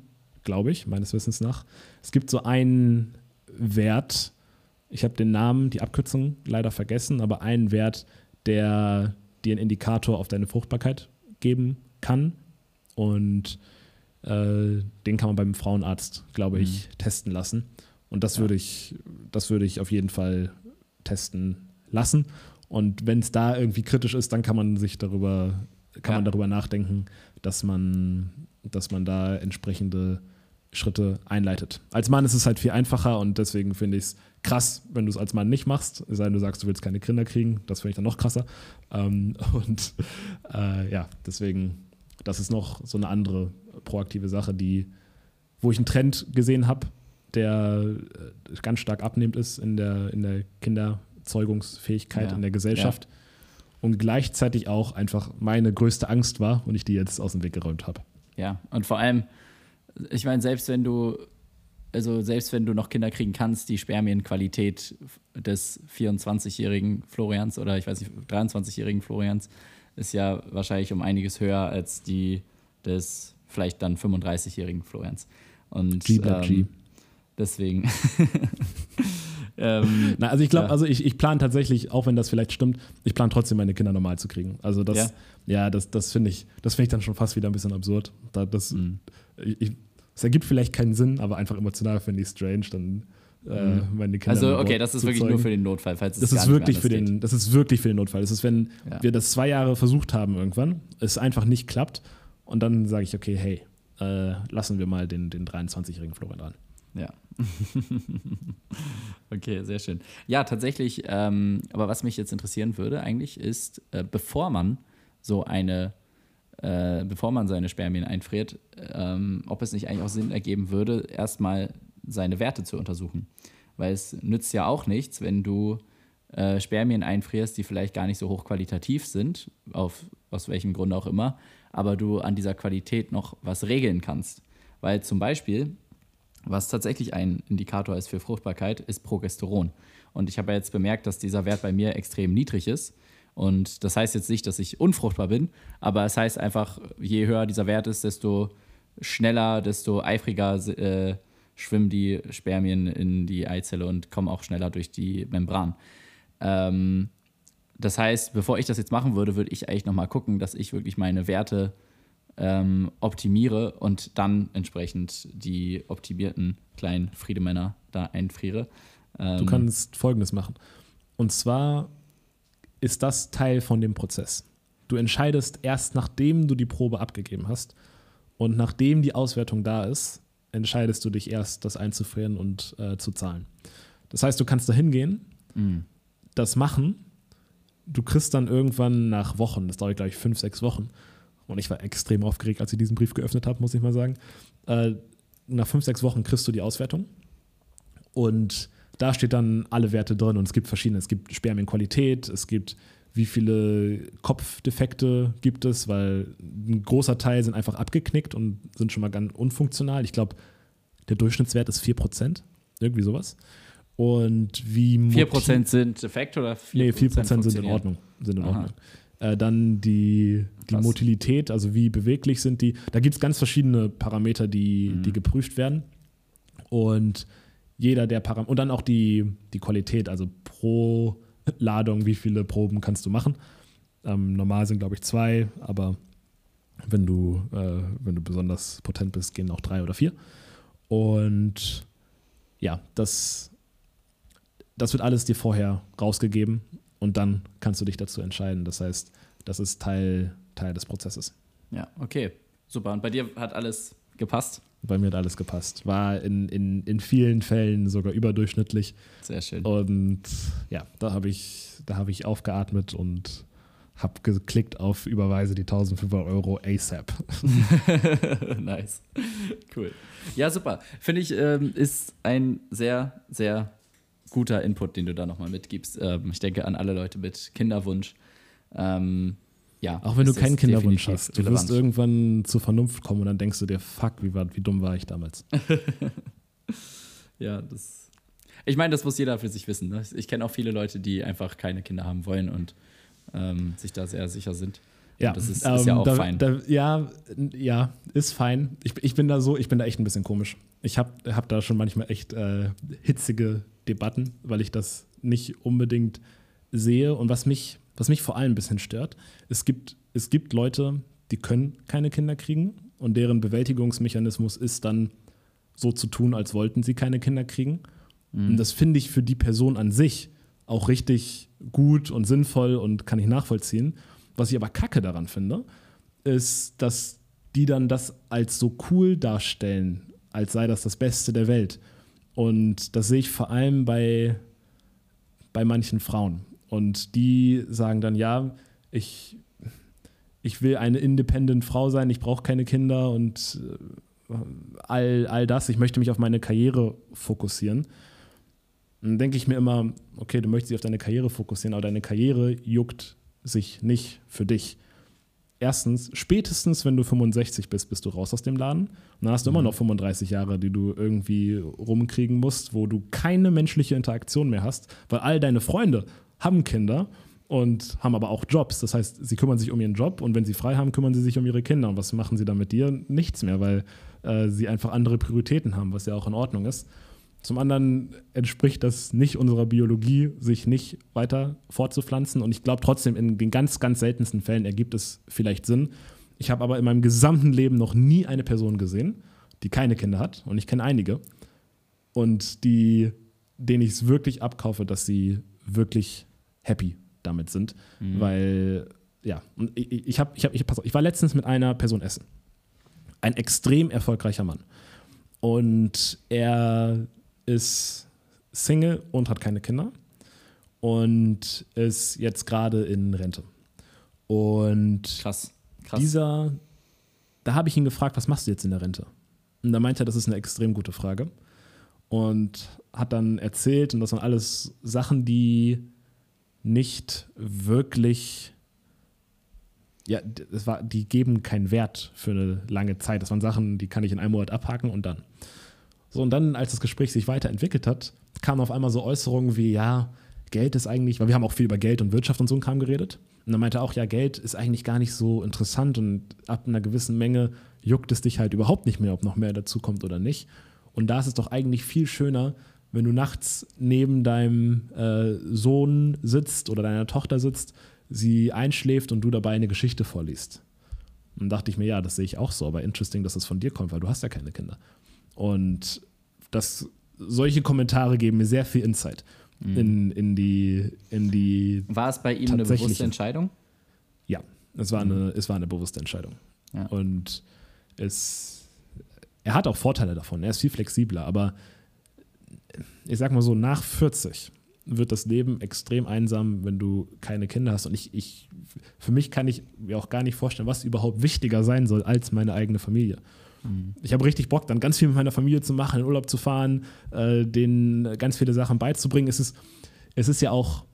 glaube ich, meines Wissens nach, es gibt so einen Wert, ich habe den Namen, die Abkürzung leider vergessen, aber einen Wert, der dir einen Indikator auf deine Fruchtbarkeit geben kann. Und äh, den kann man beim Frauenarzt, glaube ich, testen lassen. Und das Ja. würde ich, das würde ich auf jeden Fall testen lassen. Und wenn es da irgendwie kritisch ist, dann kann man sich darüber, kann Ja. man darüber nachdenken, dass man, dass man da entsprechende Schritte einleitet. Als Mann ist es halt viel einfacher und deswegen finde ich es krass, wenn du es als Mann nicht machst, es sei denn, du sagst, du willst keine Kinder kriegen, das finde ich dann noch krasser. Ähm, und äh, ja, deswegen, das ist noch so eine andere proaktive Sache, die, wo ich einen Trend gesehen habe, der äh, ganz stark abnehmend ist in der, in der Kinderzeugungsfähigkeit Ja. in der Gesellschaft und gleichzeitig auch einfach meine größte Angst war und ich die jetzt aus dem Weg geräumt habe. Ja, und vor allem, ich meine, selbst wenn du, also selbst wenn du noch Kinder kriegen kannst, die Spermienqualität des 24-jährigen Florians oder ich weiß nicht, 23-jährigen Florians ist ja wahrscheinlich um einiges höher als die des vielleicht dann 35-jährigen Florians. Und G bleibt G. ähm, deswegen. ähm, Na, also ich glaube, Ja. also ich, ich plane tatsächlich, auch wenn das vielleicht stimmt, ich plane trotzdem meine Kinder normal zu kriegen. Also das, Ja? ja, das, das finde ich, das finde ich dann schon fast wieder ein bisschen absurd. Da, das, Mhm. ich, es ergibt vielleicht keinen Sinn, aber einfach emotional finde ich strange, dann äh, meine Kinder. also, okay, das ist wirklich zeugen. nur für den Notfall, falls es Das ist wirklich für den, das ist wirklich für den Notfall. Das ist, wenn Ja. wir das zwei Jahre versucht haben irgendwann, es einfach nicht klappt und dann sage ich, okay, hey, äh, lassen wir mal den, den 23-jährigen Florian dran. Ja. okay, sehr schön. Ja, tatsächlich, ähm, aber was mich jetzt interessieren würde eigentlich ist, äh, bevor man so eine, äh, bevor man seine Spermien einfriert, ähm, ob es nicht eigentlich auch Sinn ergeben würde, erstmal seine Werte zu untersuchen. Weil es nützt ja auch nichts, wenn du äh, Spermien einfrierst, die vielleicht gar nicht so hochqualitativ sind, auf, aus welchem Grund auch immer, aber du an dieser Qualität noch was regeln kannst. Weil zum Beispiel, was tatsächlich ein Indikator ist für Fruchtbarkeit, ist Progesteron. Und ich habe jetzt bemerkt, dass dieser Wert bei mir extrem niedrig ist. Und das heißt jetzt nicht, dass ich unfruchtbar bin, aber es heißt einfach, je höher dieser Wert ist, desto schneller, desto eifriger äh, schwimmen die Spermien in die Eizelle und kommen auch schneller durch die Membran. Ähm, das heißt, bevor ich das jetzt machen würde, würde ich eigentlich nochmal gucken, dass ich wirklich meine Werte ähm, optimiere und dann entsprechend die optimierten kleinen Friedemänner da einfriere. Ähm, Du kannst Folgendes machen. Und zwar ist das Teil von dem Prozess. Du entscheidest erst nachdem du die Probe abgegeben hast und nachdem die Auswertung da ist, entscheidest du dich erst, das einzufrieren und äh, zu zahlen. Das heißt, du kannst da hingehen, mhm. das machen, du kriegst dann irgendwann nach Wochen, das dauert glaube ich fünf, sechs Wochen, und ich war extrem aufgeregt, als ich diesen Brief geöffnet habe, muss ich mal sagen. Äh, nach fünf, sechs Wochen kriegst du die Auswertung und da steht dann alle Werte drin und es gibt verschiedene. Es gibt Spermienqualität, es gibt wie viele Kopfdefekte gibt es, weil ein großer Teil sind einfach abgeknickt und sind schon mal ganz unfunktional. Ich glaube, der Durchschnittswert ist 4%, irgendwie sowas. Und wie 4% sind defekt oder 4%? Nee, 4% sind in Ordnung. Sind in Ordnung. Äh, dann die, die Motilität, also wie beweglich sind die. Da gibt es ganz verschiedene Parameter, die, mhm. die geprüft werden. Und jeder der Parameter, und dann auch die, die Qualität, also pro Ladung, wie viele Proben kannst du machen. Ähm, normal sind, glaube ich, zwei, aber wenn du, äh, wenn du besonders potent bist, gehen auch drei oder vier. Und ja, das, das wird alles dir vorher rausgegeben und dann kannst du dich dazu entscheiden. Das heißt, das ist Teil, Teil des Prozesses. Ja, okay. Super. Und bei dir hat alles gepasst? Bei mir hat alles gepasst. War in, in, in vielen Fällen sogar überdurchschnittlich. Sehr schön. Und ja, da habe ich, hab ich aufgeatmet und habe geklickt auf Überweise die 1500 Euro ASAP. nice. Cool. Ja, super. Finde ich, ähm, ist ein sehr, sehr guter Input, den du da nochmal mitgibst. Ähm, ich denke an alle Leute mit Kinderwunsch. Ähm, ja, auch wenn du keinen Kinderwunsch hast, du relevant. wirst irgendwann zur Vernunft kommen und dann denkst du dir, fuck, wie, war, wie dumm war ich damals. ja, das. Ich meine, das muss jeder für sich wissen. Ne? Ich kenne auch viele Leute, die einfach keine Kinder haben wollen und ähm, sich da sehr sicher sind. Ja, das ist, ist ja ähm, auch da, fein. Da, ja, ja, ist fein. Ich, ich bin da so, ich bin da echt ein bisschen komisch. Ich habe hab da schon manchmal echt äh, hitzige Debatten, weil ich das nicht unbedingt sehe. Und was mich was mich vor allem ein bisschen stört, es gibt, es gibt Leute, die können keine Kinder kriegen und deren Bewältigungsmechanismus ist dann so zu tun, als wollten sie keine Kinder kriegen. Mhm. Und das finde ich für die Person an sich auch richtig gut und sinnvoll und kann ich nachvollziehen. Was ich aber kacke daran finde, ist, dass die dann das als so cool darstellen, als sei das das Beste der Welt. Und das sehe ich vor allem bei, bei manchen Frauen. Und die sagen dann, ja, ich, ich will eine independent Frau sein, ich brauche keine Kinder und äh, all, all das, ich möchte mich auf meine Karriere fokussieren. Dann denke ich mir immer, okay, du möchtest dich auf deine Karriere fokussieren, aber deine Karriere juckt sich nicht für dich. Erstens, spätestens wenn du 65 bist, bist du raus aus dem Laden. Und dann hast du mhm. immer noch 35 Jahre, die du irgendwie rumkriegen musst, wo du keine menschliche Interaktion mehr hast, weil all deine Freunde haben Kinder und haben aber auch Jobs. Das heißt, sie kümmern sich um ihren Job und wenn sie frei haben, kümmern sie sich um ihre Kinder. Und was machen sie dann mit dir? Nichts mehr, weil äh, sie einfach andere Prioritäten haben, was ja auch in Ordnung ist. Zum anderen entspricht das nicht unserer Biologie, sich nicht weiter fortzupflanzen. Und ich glaube trotzdem, in den ganz, ganz seltensten Fällen ergibt es vielleicht Sinn. Ich habe aber in meinem gesamten Leben noch nie eine Person gesehen, die keine Kinder hat. Und ich kenne einige. Und die, denen ich es wirklich abkaufe, dass sie wirklich happy damit sind, mhm. weil ja, und ich, ich habe, ich habe, ich, pass auf, ich war letztens mit einer Person essen. Ein extrem erfolgreicher Mann. Und er ist Single und hat keine Kinder und ist jetzt gerade in Rente. Und krass, krass. dieser, da habe ich ihn gefragt, was machst du jetzt in der Rente? Und da meinte er, das ist eine extrem gute Frage. Und hat dann erzählt, und das waren alles Sachen, die nicht wirklich, ja, das war, die geben keinen Wert für eine lange Zeit. Das waren Sachen, die kann ich in einem Monat abhaken und dann. So, und dann, als das Gespräch sich weiterentwickelt hat, kamen auf einmal so Äußerungen wie, ja, Geld ist eigentlich, weil wir haben auch viel über Geld und Wirtschaft und so ein Kram geredet. Und dann meinte er auch, ja, Geld ist eigentlich gar nicht so interessant und ab einer gewissen Menge juckt es dich halt überhaupt nicht mehr, ob noch mehr dazu kommt oder nicht. Und da ist es doch eigentlich viel schöner, wenn du nachts neben deinem äh, Sohn sitzt oder deiner Tochter sitzt, sie einschläft und du dabei eine Geschichte vorliest. Und dachte ich mir, ja, das sehe ich auch so, aber interesting, dass das von dir kommt, weil du hast ja keine Kinder. Und das, solche Kommentare geben mir sehr viel Insight mhm. in, in, die, in die. War es bei ihm eine bewusste Entscheidung? Ja. Es war, eine, es war eine bewusste Entscheidung. Ja. Und es, er hat auch Vorteile davon. Er ist viel flexibler, aber ich sag mal so, nach 40 wird das Leben extrem einsam, wenn du keine Kinder hast. Und ich, ich, für mich kann ich mir auch gar nicht vorstellen, was überhaupt wichtiger sein soll als meine eigene Familie. Ich habe richtig Bock, dann ganz viel mit meiner Familie zu machen, in Urlaub zu fahren, äh, denen ganz viele Sachen beizubringen. Es ist, es ist ja auch,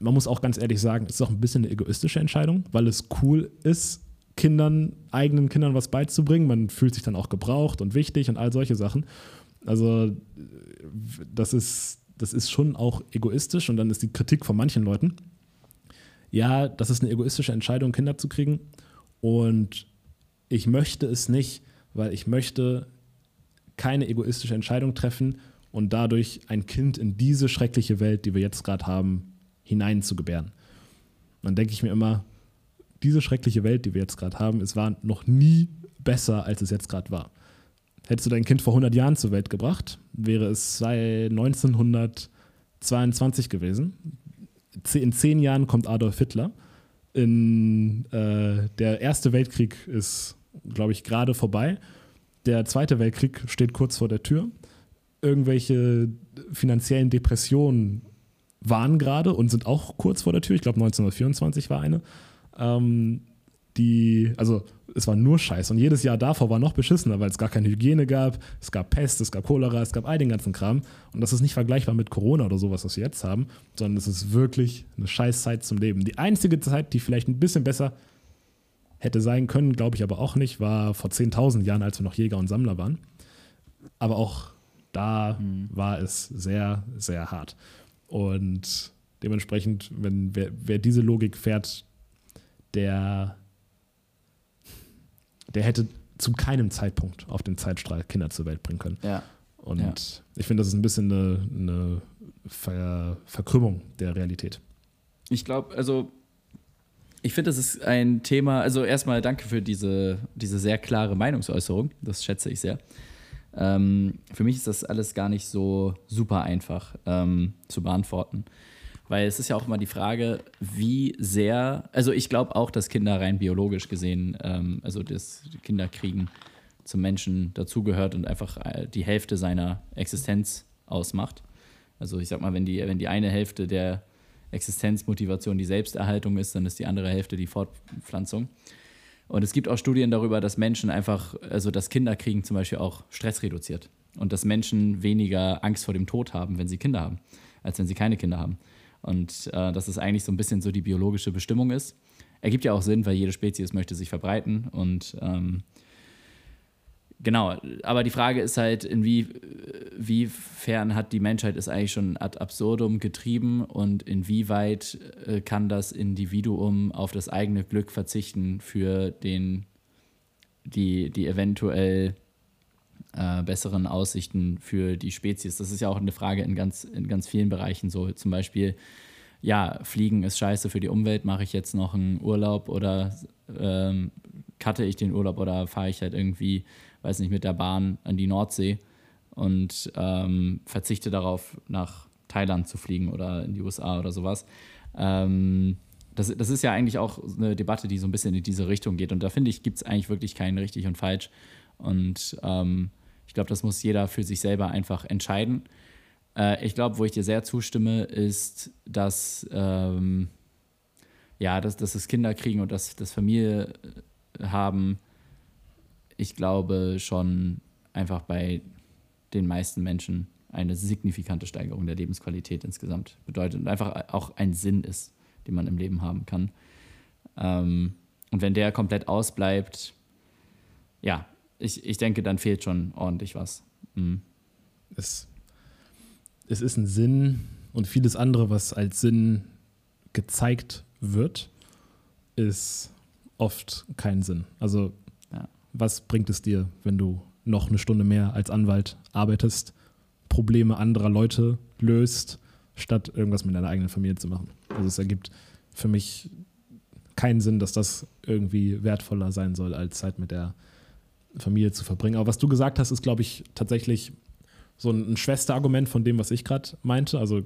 man muss auch ganz ehrlich sagen, es ist auch ein bisschen eine egoistische Entscheidung, weil es cool ist, Kindern, eigenen Kindern was beizubringen. Man fühlt sich dann auch gebraucht und wichtig und all solche Sachen. Also das ist, das ist schon auch egoistisch und dann ist die Kritik von manchen Leuten, ja, das ist eine egoistische Entscheidung, Kinder zu kriegen und ich möchte es nicht, weil ich möchte keine egoistische Entscheidung treffen und dadurch ein Kind in diese schreckliche Welt, die wir jetzt gerade haben, hineinzugebären. Dann denke ich mir immer, diese schreckliche Welt, die wir jetzt gerade haben, es war noch nie besser, als es jetzt gerade war. Hättest du dein Kind vor 100 Jahren zur Welt gebracht, wäre es 1922 gewesen. In zehn Jahren kommt Adolf Hitler. In, äh, der Erste Weltkrieg ist, glaube ich, gerade vorbei. Der Zweite Weltkrieg steht kurz vor der Tür. Irgendwelche finanziellen Depressionen waren gerade und sind auch kurz vor der Tür. Ich glaube, 1924 war eine. Ähm, die, also es war nur Scheiß. Und jedes Jahr davor war noch beschissener, weil es gar keine Hygiene gab, es gab Pest, es gab Cholera, es gab all den ganzen Kram. Und das ist nicht vergleichbar mit Corona oder sowas, was wir jetzt haben, sondern es ist wirklich eine Scheißzeit zum Leben. Die einzige Zeit, die vielleicht ein bisschen besser hätte sein können, glaube ich aber auch nicht, war vor 10.000 Jahren, als wir noch Jäger und Sammler waren. Aber auch da mhm. war es sehr, sehr hart. Und dementsprechend, wenn wer, wer diese Logik fährt, der der hätte zu keinem Zeitpunkt auf dem Zeitstrahl Kinder zur Welt bringen können. Ja. Und ja. ich finde, das ist ein bisschen eine, eine Ver Verkrümmung der Realität. Ich glaube, also ich finde, das ist ein Thema, also erstmal danke für diese, diese sehr klare Meinungsäußerung, das schätze ich sehr. Ähm, für mich ist das alles gar nicht so super einfach ähm, zu beantworten. Weil es ist ja auch immer die Frage, wie sehr, also ich glaube auch, dass Kinder rein biologisch gesehen, ähm, also das Kinderkriegen zum Menschen dazugehört und einfach äh, die Hälfte seiner Existenz ausmacht. Also ich sag mal, wenn die, wenn die eine Hälfte der Existenzmotivation die Selbsterhaltung ist, dann ist die andere Hälfte die Fortpflanzung. Und es gibt auch Studien darüber, dass Menschen einfach, also das Kinderkriegen zum Beispiel auch Stress reduziert. Und dass Menschen weniger Angst vor dem Tod haben, wenn sie Kinder haben, als wenn sie keine Kinder haben. Und äh, dass es eigentlich so ein bisschen so die biologische Bestimmung ist. Ergibt ja auch Sinn, weil jede Spezies möchte sich verbreiten und ähm, Genau, aber die Frage ist halt, inwiefern hat die Menschheit es eigentlich schon ad absurdum getrieben und inwieweit äh, kann das Individuum auf das eigene Glück verzichten für den, die, die eventuell äh, besseren Aussichten für die Spezies. Das ist ja auch eine Frage in ganz, in ganz vielen Bereichen so. Zum Beispiel, ja, Fliegen ist scheiße für die Umwelt, mache ich jetzt noch einen Urlaub oder ähm, cutte ich den Urlaub oder fahre ich halt irgendwie, weiß nicht, mit der Bahn an die Nordsee und ähm, verzichte darauf, nach Thailand zu fliegen oder in die USA oder sowas. Ähm, das, das ist ja eigentlich auch eine Debatte, die so ein bisschen in diese Richtung geht. Und da finde ich, gibt es eigentlich wirklich kein richtig und falsch. Und ähm, ich glaube, das muss jeder für sich selber einfach entscheiden. Äh, ich glaube, wo ich dir sehr zustimme, ist, dass, ähm, ja, dass, dass das Kinder kriegen und dass das Familie äh, haben, ich glaube schon einfach bei den meisten Menschen eine signifikante Steigerung der Lebensqualität insgesamt bedeutet und einfach auch ein Sinn ist, den man im Leben haben kann. Ähm, und wenn der komplett ausbleibt, ja, ich, ich denke, dann fehlt schon ordentlich was. Mhm. Es, es ist ein Sinn und vieles andere, was als Sinn gezeigt wird, ist oft kein Sinn. Also. Was bringt es dir, wenn du noch eine Stunde mehr als Anwalt arbeitest, Probleme anderer Leute löst, statt irgendwas mit deiner eigenen Familie zu machen? Also, es ergibt für mich keinen Sinn, dass das irgendwie wertvoller sein soll als Zeit mit der Familie zu verbringen. Aber was du gesagt hast, ist, glaube ich, tatsächlich so ein, Schwesterargument von dem, was ich gerade meinte. Also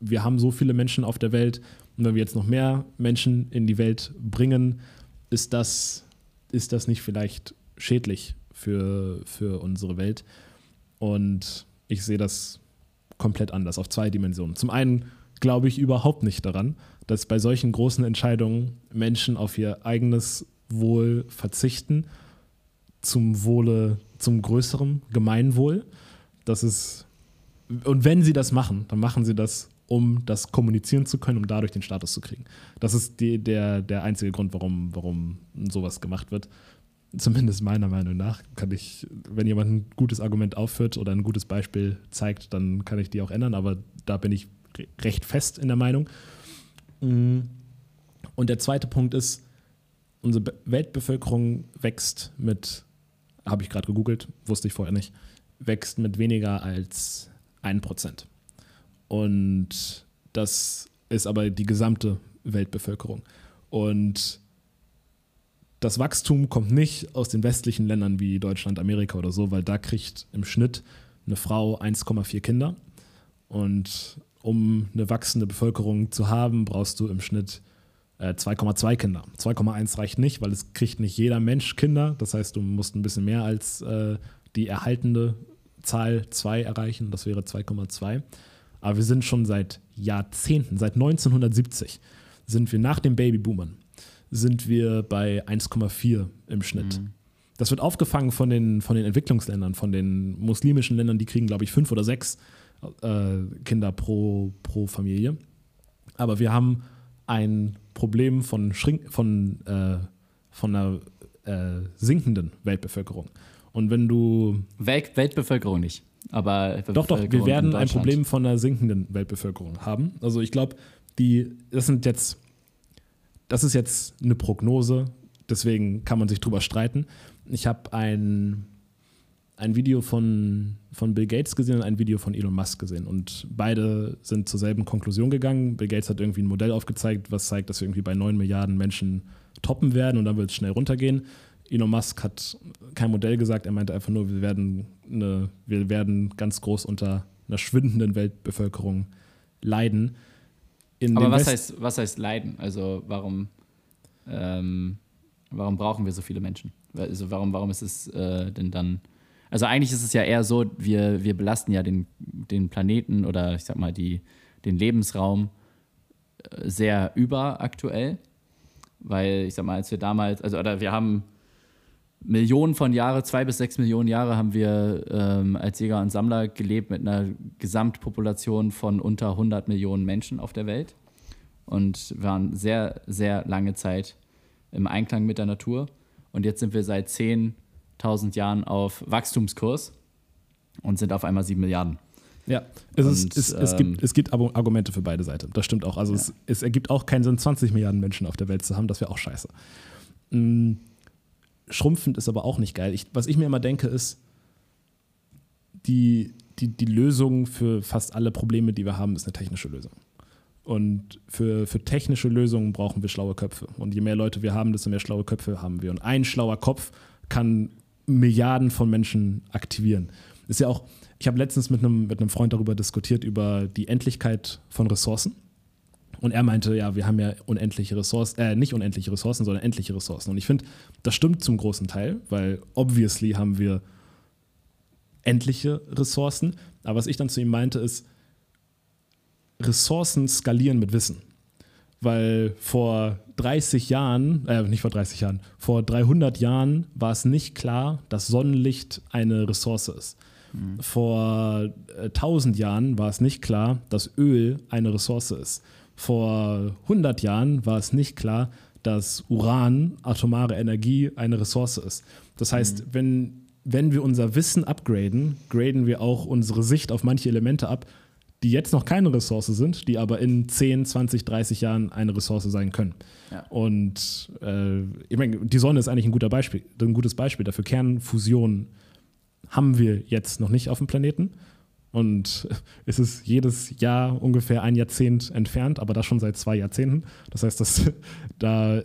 wir haben so viele Menschen auf der Welt und wenn wir jetzt noch mehr Menschen in die Welt bringen, ist das, ist das nicht vielleicht schädlich für, für unsere Welt? Und ich sehe das komplett anders, auf zwei Dimensionen. Zum einen glaube ich überhaupt nicht daran, dass bei solchen großen Entscheidungen Menschen auf ihr eigenes Wohl verzichten zum Wohle, zum größeren Gemeinwohl. Das ist, und wenn sie das machen, dann machen sie das, um das kommunizieren zu können, um dadurch den Status zu kriegen. Das ist die, der, der einzige Grund, warum, warum sowas gemacht wird. Zumindest meiner Meinung nach kann ich, wenn jemand ein gutes Argument aufführt oder ein gutes Beispiel zeigt, dann kann ich die auch ändern, aber da bin ich recht fest in der Meinung. Mm. Und der zweite Punkt ist, unsere Weltbevölkerung wächst mit, habe ich gerade gegoogelt, wusste ich vorher nicht, wächst mit weniger als 1%. Und das ist aber die gesamte Weltbevölkerung. Und das Wachstum kommt nicht aus den westlichen Ländern wie Deutschland, Amerika oder so, weil da kriegt im Schnitt eine Frau 1,4 Kinder. Und um eine wachsende Bevölkerung zu haben, brauchst du im Schnitt 2,2 äh, Kinder. 2,1 reicht nicht, weil es kriegt nicht jeder Mensch Kinder. Das heißt, du musst ein bisschen mehr als äh, die erhaltende Zahl 2 erreichen. Das wäre 2,2. Aber wir sind schon seit Jahrzehnten, seit 1970, sind wir nach den Babyboomern, sind wir bei 1,4 im Schnitt. Mhm. Das wird aufgefangen von den, von den Entwicklungsländern, von den muslimischen Ländern, die kriegen, glaube ich, fünf oder sechs äh, Kinder pro, pro Familie. Aber wir haben ein Problem von, Schrink von, äh, von einer äh, sinkenden Weltbevölkerung. Und wenn du. Welt Weltbevölkerung nicht. Aber doch, doch, wir werden ein Problem von einer sinkenden Weltbevölkerung haben. Also ich glaube, die, das sind jetzt, das ist jetzt eine Prognose, deswegen kann man sich drüber streiten. Ich habe ein ein Video von, von Bill Gates gesehen und ein Video von Elon Musk gesehen. Und beide sind zur selben Konklusion gegangen. Bill Gates hat irgendwie ein Modell aufgezeigt, was zeigt, dass wir irgendwie bei 9 Milliarden Menschen toppen werden und dann wird es schnell runtergehen. Elon Musk hat kein Modell gesagt, er meinte einfach nur, wir werden, eine, wir werden ganz groß unter einer schwindenden Weltbevölkerung leiden. In Aber was heißt, was heißt leiden? Also warum, ähm, warum brauchen wir so viele Menschen? Also warum, warum ist es äh, denn dann also eigentlich ist es ja eher so, wir, wir belasten ja den, den Planeten oder ich sag mal die, den Lebensraum äh, sehr überaktuell. Weil ich sag mal, als wir damals, also oder wir haben Millionen von Jahren, zwei bis sechs Millionen Jahre haben wir ähm, als Jäger und Sammler gelebt mit einer Gesamtpopulation von unter 100 Millionen Menschen auf der Welt und waren sehr, sehr lange Zeit im Einklang mit der Natur. Und jetzt sind wir seit zehn 1000 Jahren auf Wachstumskurs und sind auf einmal 7 Milliarden. Ja, es, und, ist, es, ähm, es, gibt, es gibt Argumente für beide Seiten. Das stimmt auch. Also ja. es, es, ergibt auch keinen Sinn, 20 Milliarden Menschen auf der Welt zu haben. Das wäre auch scheiße. Mhm. Schrumpfend ist aber auch nicht geil. Ich, was ich mir immer denke, ist, die, die, die Lösung für fast alle Probleme, die wir haben, ist eine technische Lösung. Und für, für technische Lösungen brauchen wir schlaue Köpfe. Und je mehr Leute wir haben, desto mehr schlaue Köpfe haben wir. Und ein schlauer Kopf kann Milliarden von Menschen aktivieren. Ist ja auch, ich habe letztens mit einem, mit einem Freund darüber diskutiert, über die Endlichkeit von Ressourcen. Und er meinte, ja, wir haben ja unendliche Ressourcen, äh, nicht unendliche Ressourcen, sondern endliche Ressourcen. Und ich finde, das stimmt zum großen Teil, weil obviously haben wir endliche Ressourcen. Aber was ich dann zu ihm meinte, ist, Ressourcen skalieren mit Wissen weil vor 30 Jahren, äh, nicht vor 30 Jahren, vor 300 Jahren war es nicht klar, dass Sonnenlicht eine Ressource ist. Mhm. Vor äh, 1000 Jahren war es nicht klar, dass Öl eine Ressource ist. Vor 100 Jahren war es nicht klar, dass Uran, atomare Energie, eine Ressource ist. Das heißt, mhm. wenn, wenn wir unser Wissen upgraden, graden wir auch unsere Sicht auf manche Elemente ab, die jetzt noch keine Ressource sind, die aber in 10, 20, 30 Jahren eine Ressource sein können. Ja. Und äh, ich meine, die Sonne ist eigentlich ein, guter Beispiel, ein gutes Beispiel dafür. Kernfusion haben wir jetzt noch nicht auf dem Planeten. Und es ist jedes Jahr ungefähr ein Jahrzehnt entfernt, aber das schon seit zwei Jahrzehnten. Das heißt, dass, da,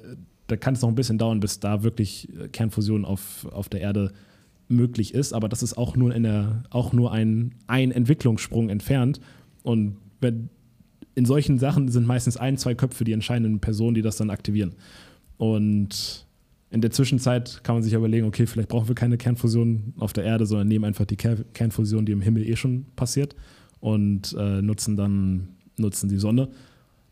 da kann es noch ein bisschen dauern, bis da wirklich Kernfusion auf, auf der Erde möglich ist. Aber das ist auch nur, in der, auch nur ein, ein Entwicklungssprung entfernt. Und wenn, in solchen Sachen sind meistens ein, zwei Köpfe die entscheidenden Personen, die das dann aktivieren. Und In der Zwischenzeit kann man sich überlegen, okay, vielleicht brauchen wir keine Kernfusion auf der Erde, sondern nehmen einfach die Kernfusion, die im Himmel eh schon passiert und äh, nutzen dann nutzen die Sonne.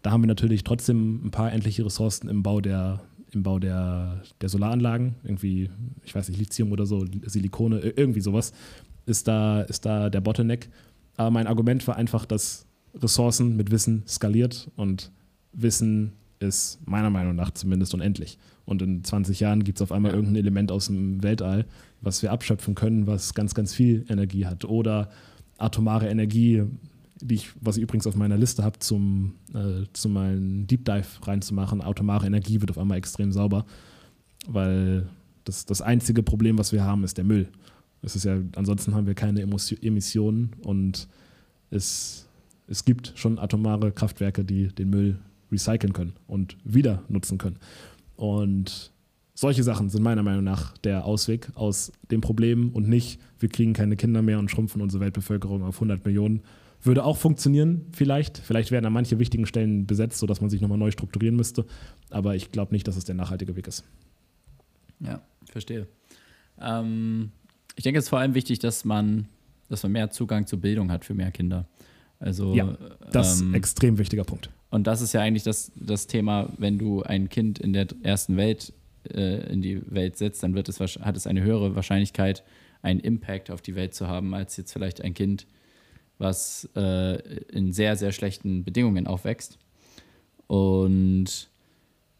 Da haben wir natürlich trotzdem ein paar endliche Ressourcen im Bau der, im Bau der, der Solaranlagen. Irgendwie, ich weiß nicht, Lithium oder so, Silikone, irgendwie sowas ist da, ist da der Bottleneck. Aber mein Argument war einfach, dass Ressourcen mit Wissen skaliert und Wissen ist meiner Meinung nach zumindest unendlich. Und in 20 Jahren gibt es auf einmal irgendein Element aus dem Weltall, was wir abschöpfen können, was ganz, ganz viel Energie hat. Oder atomare Energie, die ich, was ich übrigens auf meiner Liste habe, zum, äh, zu meinem Deep Dive reinzumachen. Atomare Energie wird auf einmal extrem sauber, weil das, das einzige Problem, was wir haben, ist der Müll. Es ist ja, ansonsten haben wir keine Emissionen und es, es gibt schon atomare Kraftwerke, die den Müll recyceln können und wieder nutzen können. Und solche Sachen sind meiner Meinung nach der Ausweg aus dem Problem und nicht, wir kriegen keine Kinder mehr und schrumpfen unsere Weltbevölkerung auf 100 Millionen. Würde auch funktionieren, vielleicht. Vielleicht werden da manche wichtigen Stellen besetzt, sodass man sich nochmal neu strukturieren müsste. Aber ich glaube nicht, dass es der nachhaltige Weg ist. Ja, verstehe. Ähm, ich denke, es ist vor allem wichtig, dass man, dass man mehr Zugang zur Bildung hat für mehr Kinder. Also, ja, das ähm, ist ein extrem wichtiger Punkt. Und das ist ja eigentlich das, das Thema, wenn du ein Kind in der ersten Welt äh, in die Welt setzt, dann wird es, hat es eine höhere Wahrscheinlichkeit, einen Impact auf die Welt zu haben, als jetzt vielleicht ein Kind, was äh, in sehr, sehr schlechten Bedingungen aufwächst. Und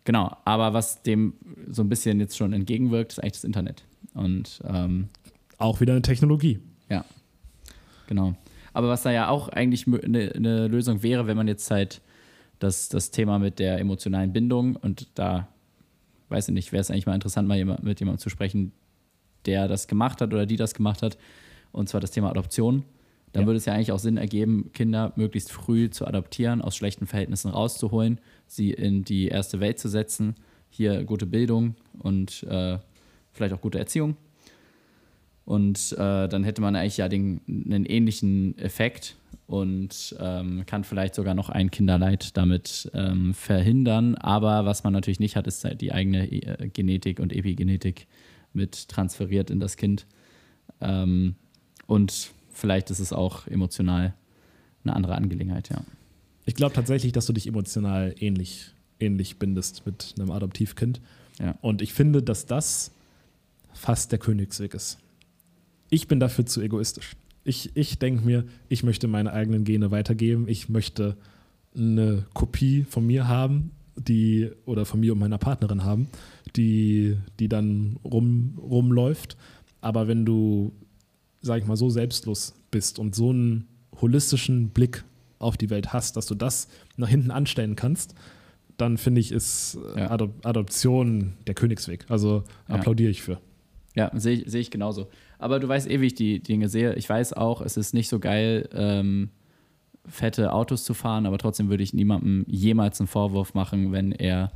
genau, aber was dem so ein bisschen jetzt schon entgegenwirkt, ist eigentlich das Internet. Und ähm, auch wieder eine Technologie. Ja, genau. Aber was da ja auch eigentlich eine, eine Lösung wäre, wenn man jetzt halt das, das Thema mit der emotionalen Bindung und da weiß ich nicht, wäre es eigentlich mal interessant, mal jemand, mit jemandem zu sprechen, der das gemacht hat oder die das gemacht hat, und zwar das Thema Adoption. Dann ja. würde es ja eigentlich auch Sinn ergeben, Kinder möglichst früh zu adoptieren, aus schlechten Verhältnissen rauszuholen, sie in die erste Welt zu setzen, hier gute Bildung und äh, vielleicht auch gute Erziehung und äh, dann hätte man eigentlich ja den, einen ähnlichen Effekt und ähm, kann vielleicht sogar noch ein Kinderleid damit ähm, verhindern. Aber was man natürlich nicht hat, ist halt die eigene äh, Genetik und Epigenetik mit transferiert in das Kind. Ähm, und vielleicht ist es auch emotional eine andere Angelegenheit, ja. Ich glaube tatsächlich, dass du dich emotional ähnlich, ähnlich bindest mit einem Adoptivkind. Ja. Und ich finde, dass das fast der Königsweg ist ich bin dafür zu egoistisch. Ich, ich denke mir, ich möchte meine eigenen Gene weitergeben. Ich möchte eine Kopie von mir haben, die, oder von mir und meiner Partnerin haben, die, die dann rum, rumläuft. Aber wenn du, sag ich mal, so selbstlos bist und so einen holistischen Blick auf die Welt hast, dass du das nach hinten anstellen kannst, dann finde ich, ist ja. Adop Adoption der Königsweg. Also applaudiere ich für. Ja, sehe seh ich genauso. Aber du weißt eh, wie ich die Dinge sehe. Ich weiß auch, es ist nicht so geil, ähm, fette Autos zu fahren, aber trotzdem würde ich niemandem jemals einen Vorwurf machen, wenn er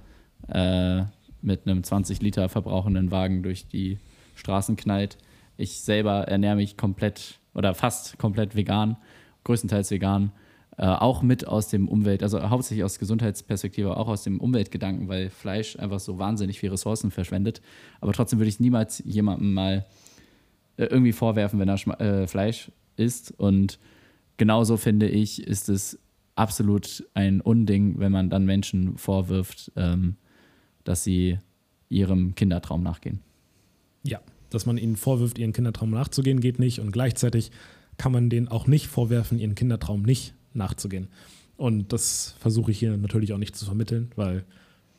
äh, mit einem 20 Liter verbrauchenden Wagen durch die Straßen knallt. Ich selber ernähre mich komplett oder fast komplett vegan, größtenteils vegan. Äh, auch mit aus dem Umwelt, also hauptsächlich aus Gesundheitsperspektive, auch aus dem Umweltgedanken, weil Fleisch einfach so wahnsinnig viel Ressourcen verschwendet. Aber trotzdem würde ich niemals jemandem mal irgendwie vorwerfen, wenn er Schma äh, Fleisch isst. Und genauso finde ich, ist es absolut ein Unding, wenn man dann Menschen vorwirft, ähm, dass sie ihrem Kindertraum nachgehen. Ja, dass man ihnen vorwirft, ihren Kindertraum nachzugehen, geht nicht. Und gleichzeitig kann man denen auch nicht vorwerfen, ihren Kindertraum nicht nachzugehen. Und das versuche ich hier natürlich auch nicht zu vermitteln, weil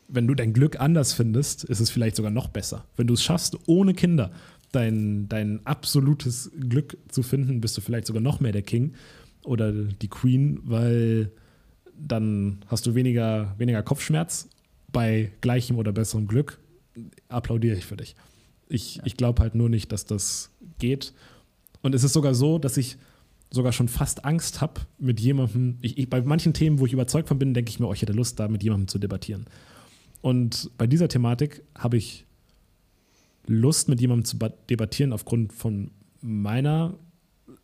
wenn du dein Glück anders findest, ist es vielleicht sogar noch besser. Wenn du es schaffst, ohne Kinder dein, dein absolutes Glück zu finden, bist du vielleicht sogar noch mehr der King oder die Queen, weil dann hast du weniger, weniger Kopfschmerz bei gleichem oder besserem Glück. Applaudiere ich für dich. Ich, ja. ich glaube halt nur nicht, dass das geht. Und es ist sogar so, dass ich sogar schon fast Angst habe, mit jemandem, ich, ich, bei manchen Themen, wo ich überzeugt von bin, denke ich mir, oh, ich hätte Lust, da mit jemandem zu debattieren. Und bei dieser Thematik habe ich Lust, mit jemandem zu debattieren aufgrund von meiner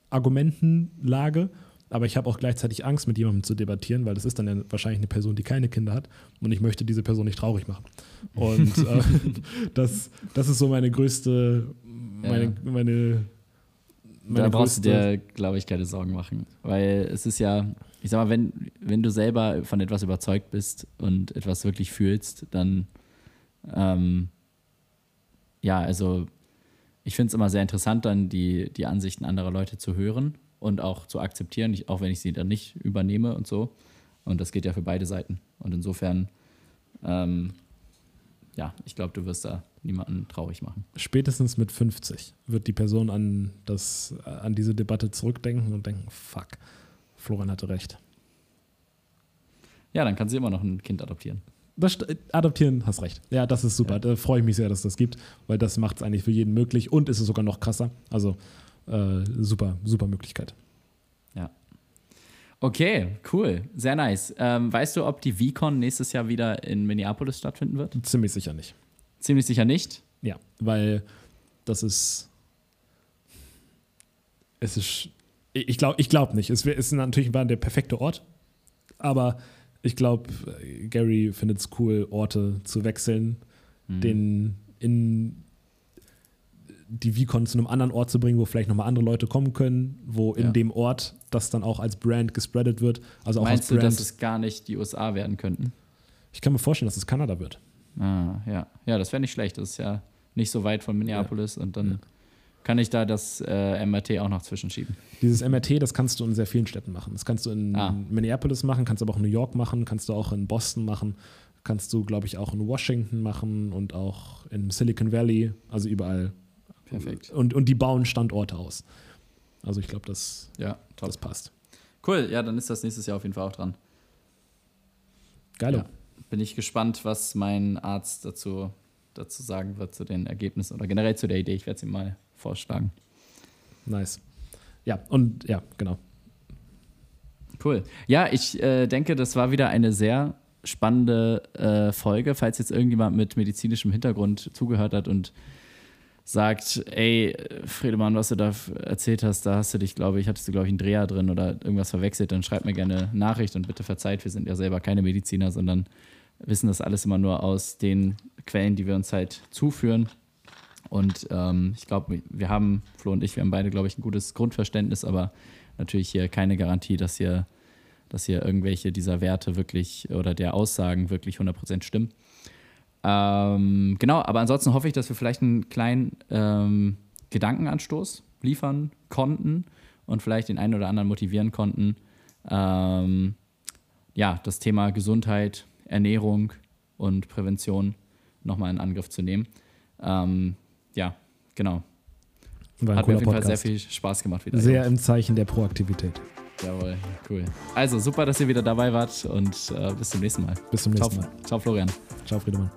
Argumentenlage, aber ich habe auch gleichzeitig Angst, mit jemandem zu debattieren, weil das ist dann ja wahrscheinlich eine Person, die keine Kinder hat und ich möchte diese Person nicht traurig machen. Und äh, das, das ist so meine größte, meine, ja. meine, meine Da brauchst du dir, glaube ich, keine Sorgen machen, weil es ist ja, ich sag mal, wenn, wenn du selber von etwas überzeugt bist und etwas wirklich fühlst, dann ähm, ja, also ich finde es immer sehr interessant, dann die, die Ansichten anderer Leute zu hören und auch zu akzeptieren, auch wenn ich sie dann nicht übernehme und so. Und das geht ja für beide Seiten. Und insofern, ähm, ja, ich glaube, du wirst da niemanden traurig machen. Spätestens mit 50 wird die Person an, das, an diese Debatte zurückdenken und denken, fuck, Florian hatte recht. Ja, dann kann sie immer noch ein Kind adoptieren. Das, adoptieren, hast recht. Ja, das ist super. Ja. Da freue ich mich sehr, dass das gibt, weil das macht es eigentlich für jeden möglich und ist es sogar noch krasser. Also äh, super, super Möglichkeit. Ja. Okay, cool. Sehr nice. Ähm, weißt du, ob die VCon nächstes Jahr wieder in Minneapolis stattfinden wird? Ziemlich sicher nicht. Ziemlich sicher nicht? Ja, weil das ist. Es ist. Ich glaube ich glaub nicht. Es ist natürlich war der perfekte Ort, aber ich glaube, Gary findet es cool, Orte zu wechseln, mhm. den in die VCon zu einem anderen Ort zu bringen, wo vielleicht nochmal andere Leute kommen können, wo in ja. dem Ort das dann auch als Brand gespreadet wird. Also auch Meinst als Brand. du, dass es gar nicht die USA werden könnten? Ich kann mir vorstellen, dass es Kanada wird. Ah, ja. Ja, das wäre nicht schlecht. Das ist ja nicht so weit von Minneapolis ja. und dann ja. Kann ich da das äh, MRT auch noch zwischenschieben. Dieses MRT, das kannst du in sehr vielen Städten machen. Das kannst du in ah. Minneapolis machen, kannst du aber auch in New York machen, kannst du auch in Boston machen, kannst du, glaube ich, auch in Washington machen und auch in Silicon Valley, also überall Perfekt. Und, und die bauen Standorte aus. Also ich glaube, das, ja, das passt. Cool, ja, dann ist das nächstes Jahr auf jeden Fall auch dran. Geil. Ja, bin ich gespannt, was mein Arzt dazu, dazu sagen wird zu den Ergebnissen oder generell zu der Idee. Ich werde es ihm mal vorschlagen. Nice. Ja, und ja, genau. Cool. Ja, ich äh, denke, das war wieder eine sehr spannende äh, Folge. Falls jetzt irgendjemand mit medizinischem Hintergrund zugehört hat und sagt, ey, Friedemann, was du da erzählt hast, da hast du dich, glaube ich, hattest du, glaube ich, einen Dreher drin oder irgendwas verwechselt, dann schreib mir gerne Nachricht und bitte verzeiht, wir sind ja selber keine Mediziner, sondern wissen das alles immer nur aus den Quellen, die wir uns halt zuführen. Und ähm, ich glaube, wir haben, Flo und ich, wir haben beide, glaube ich, ein gutes Grundverständnis, aber natürlich hier keine Garantie, dass hier, dass hier irgendwelche dieser Werte wirklich oder der Aussagen wirklich 100% stimmen. Ähm, genau, aber ansonsten hoffe ich, dass wir vielleicht einen kleinen ähm, Gedankenanstoß liefern konnten und vielleicht den einen oder anderen motivieren konnten, ähm, ja, das Thema Gesundheit, Ernährung und Prävention nochmal in Angriff zu nehmen. Ähm, ja, genau. Hat mir auf jeden Podcast. Fall sehr viel Spaß gemacht wieder. Sehr im Zeichen der Proaktivität. Jawohl, cool. Also super, dass ihr wieder dabei wart und äh, bis zum nächsten Mal. Bis zum nächsten Ciao, Mal. Ciao, Florian. Ciao, Friedemann.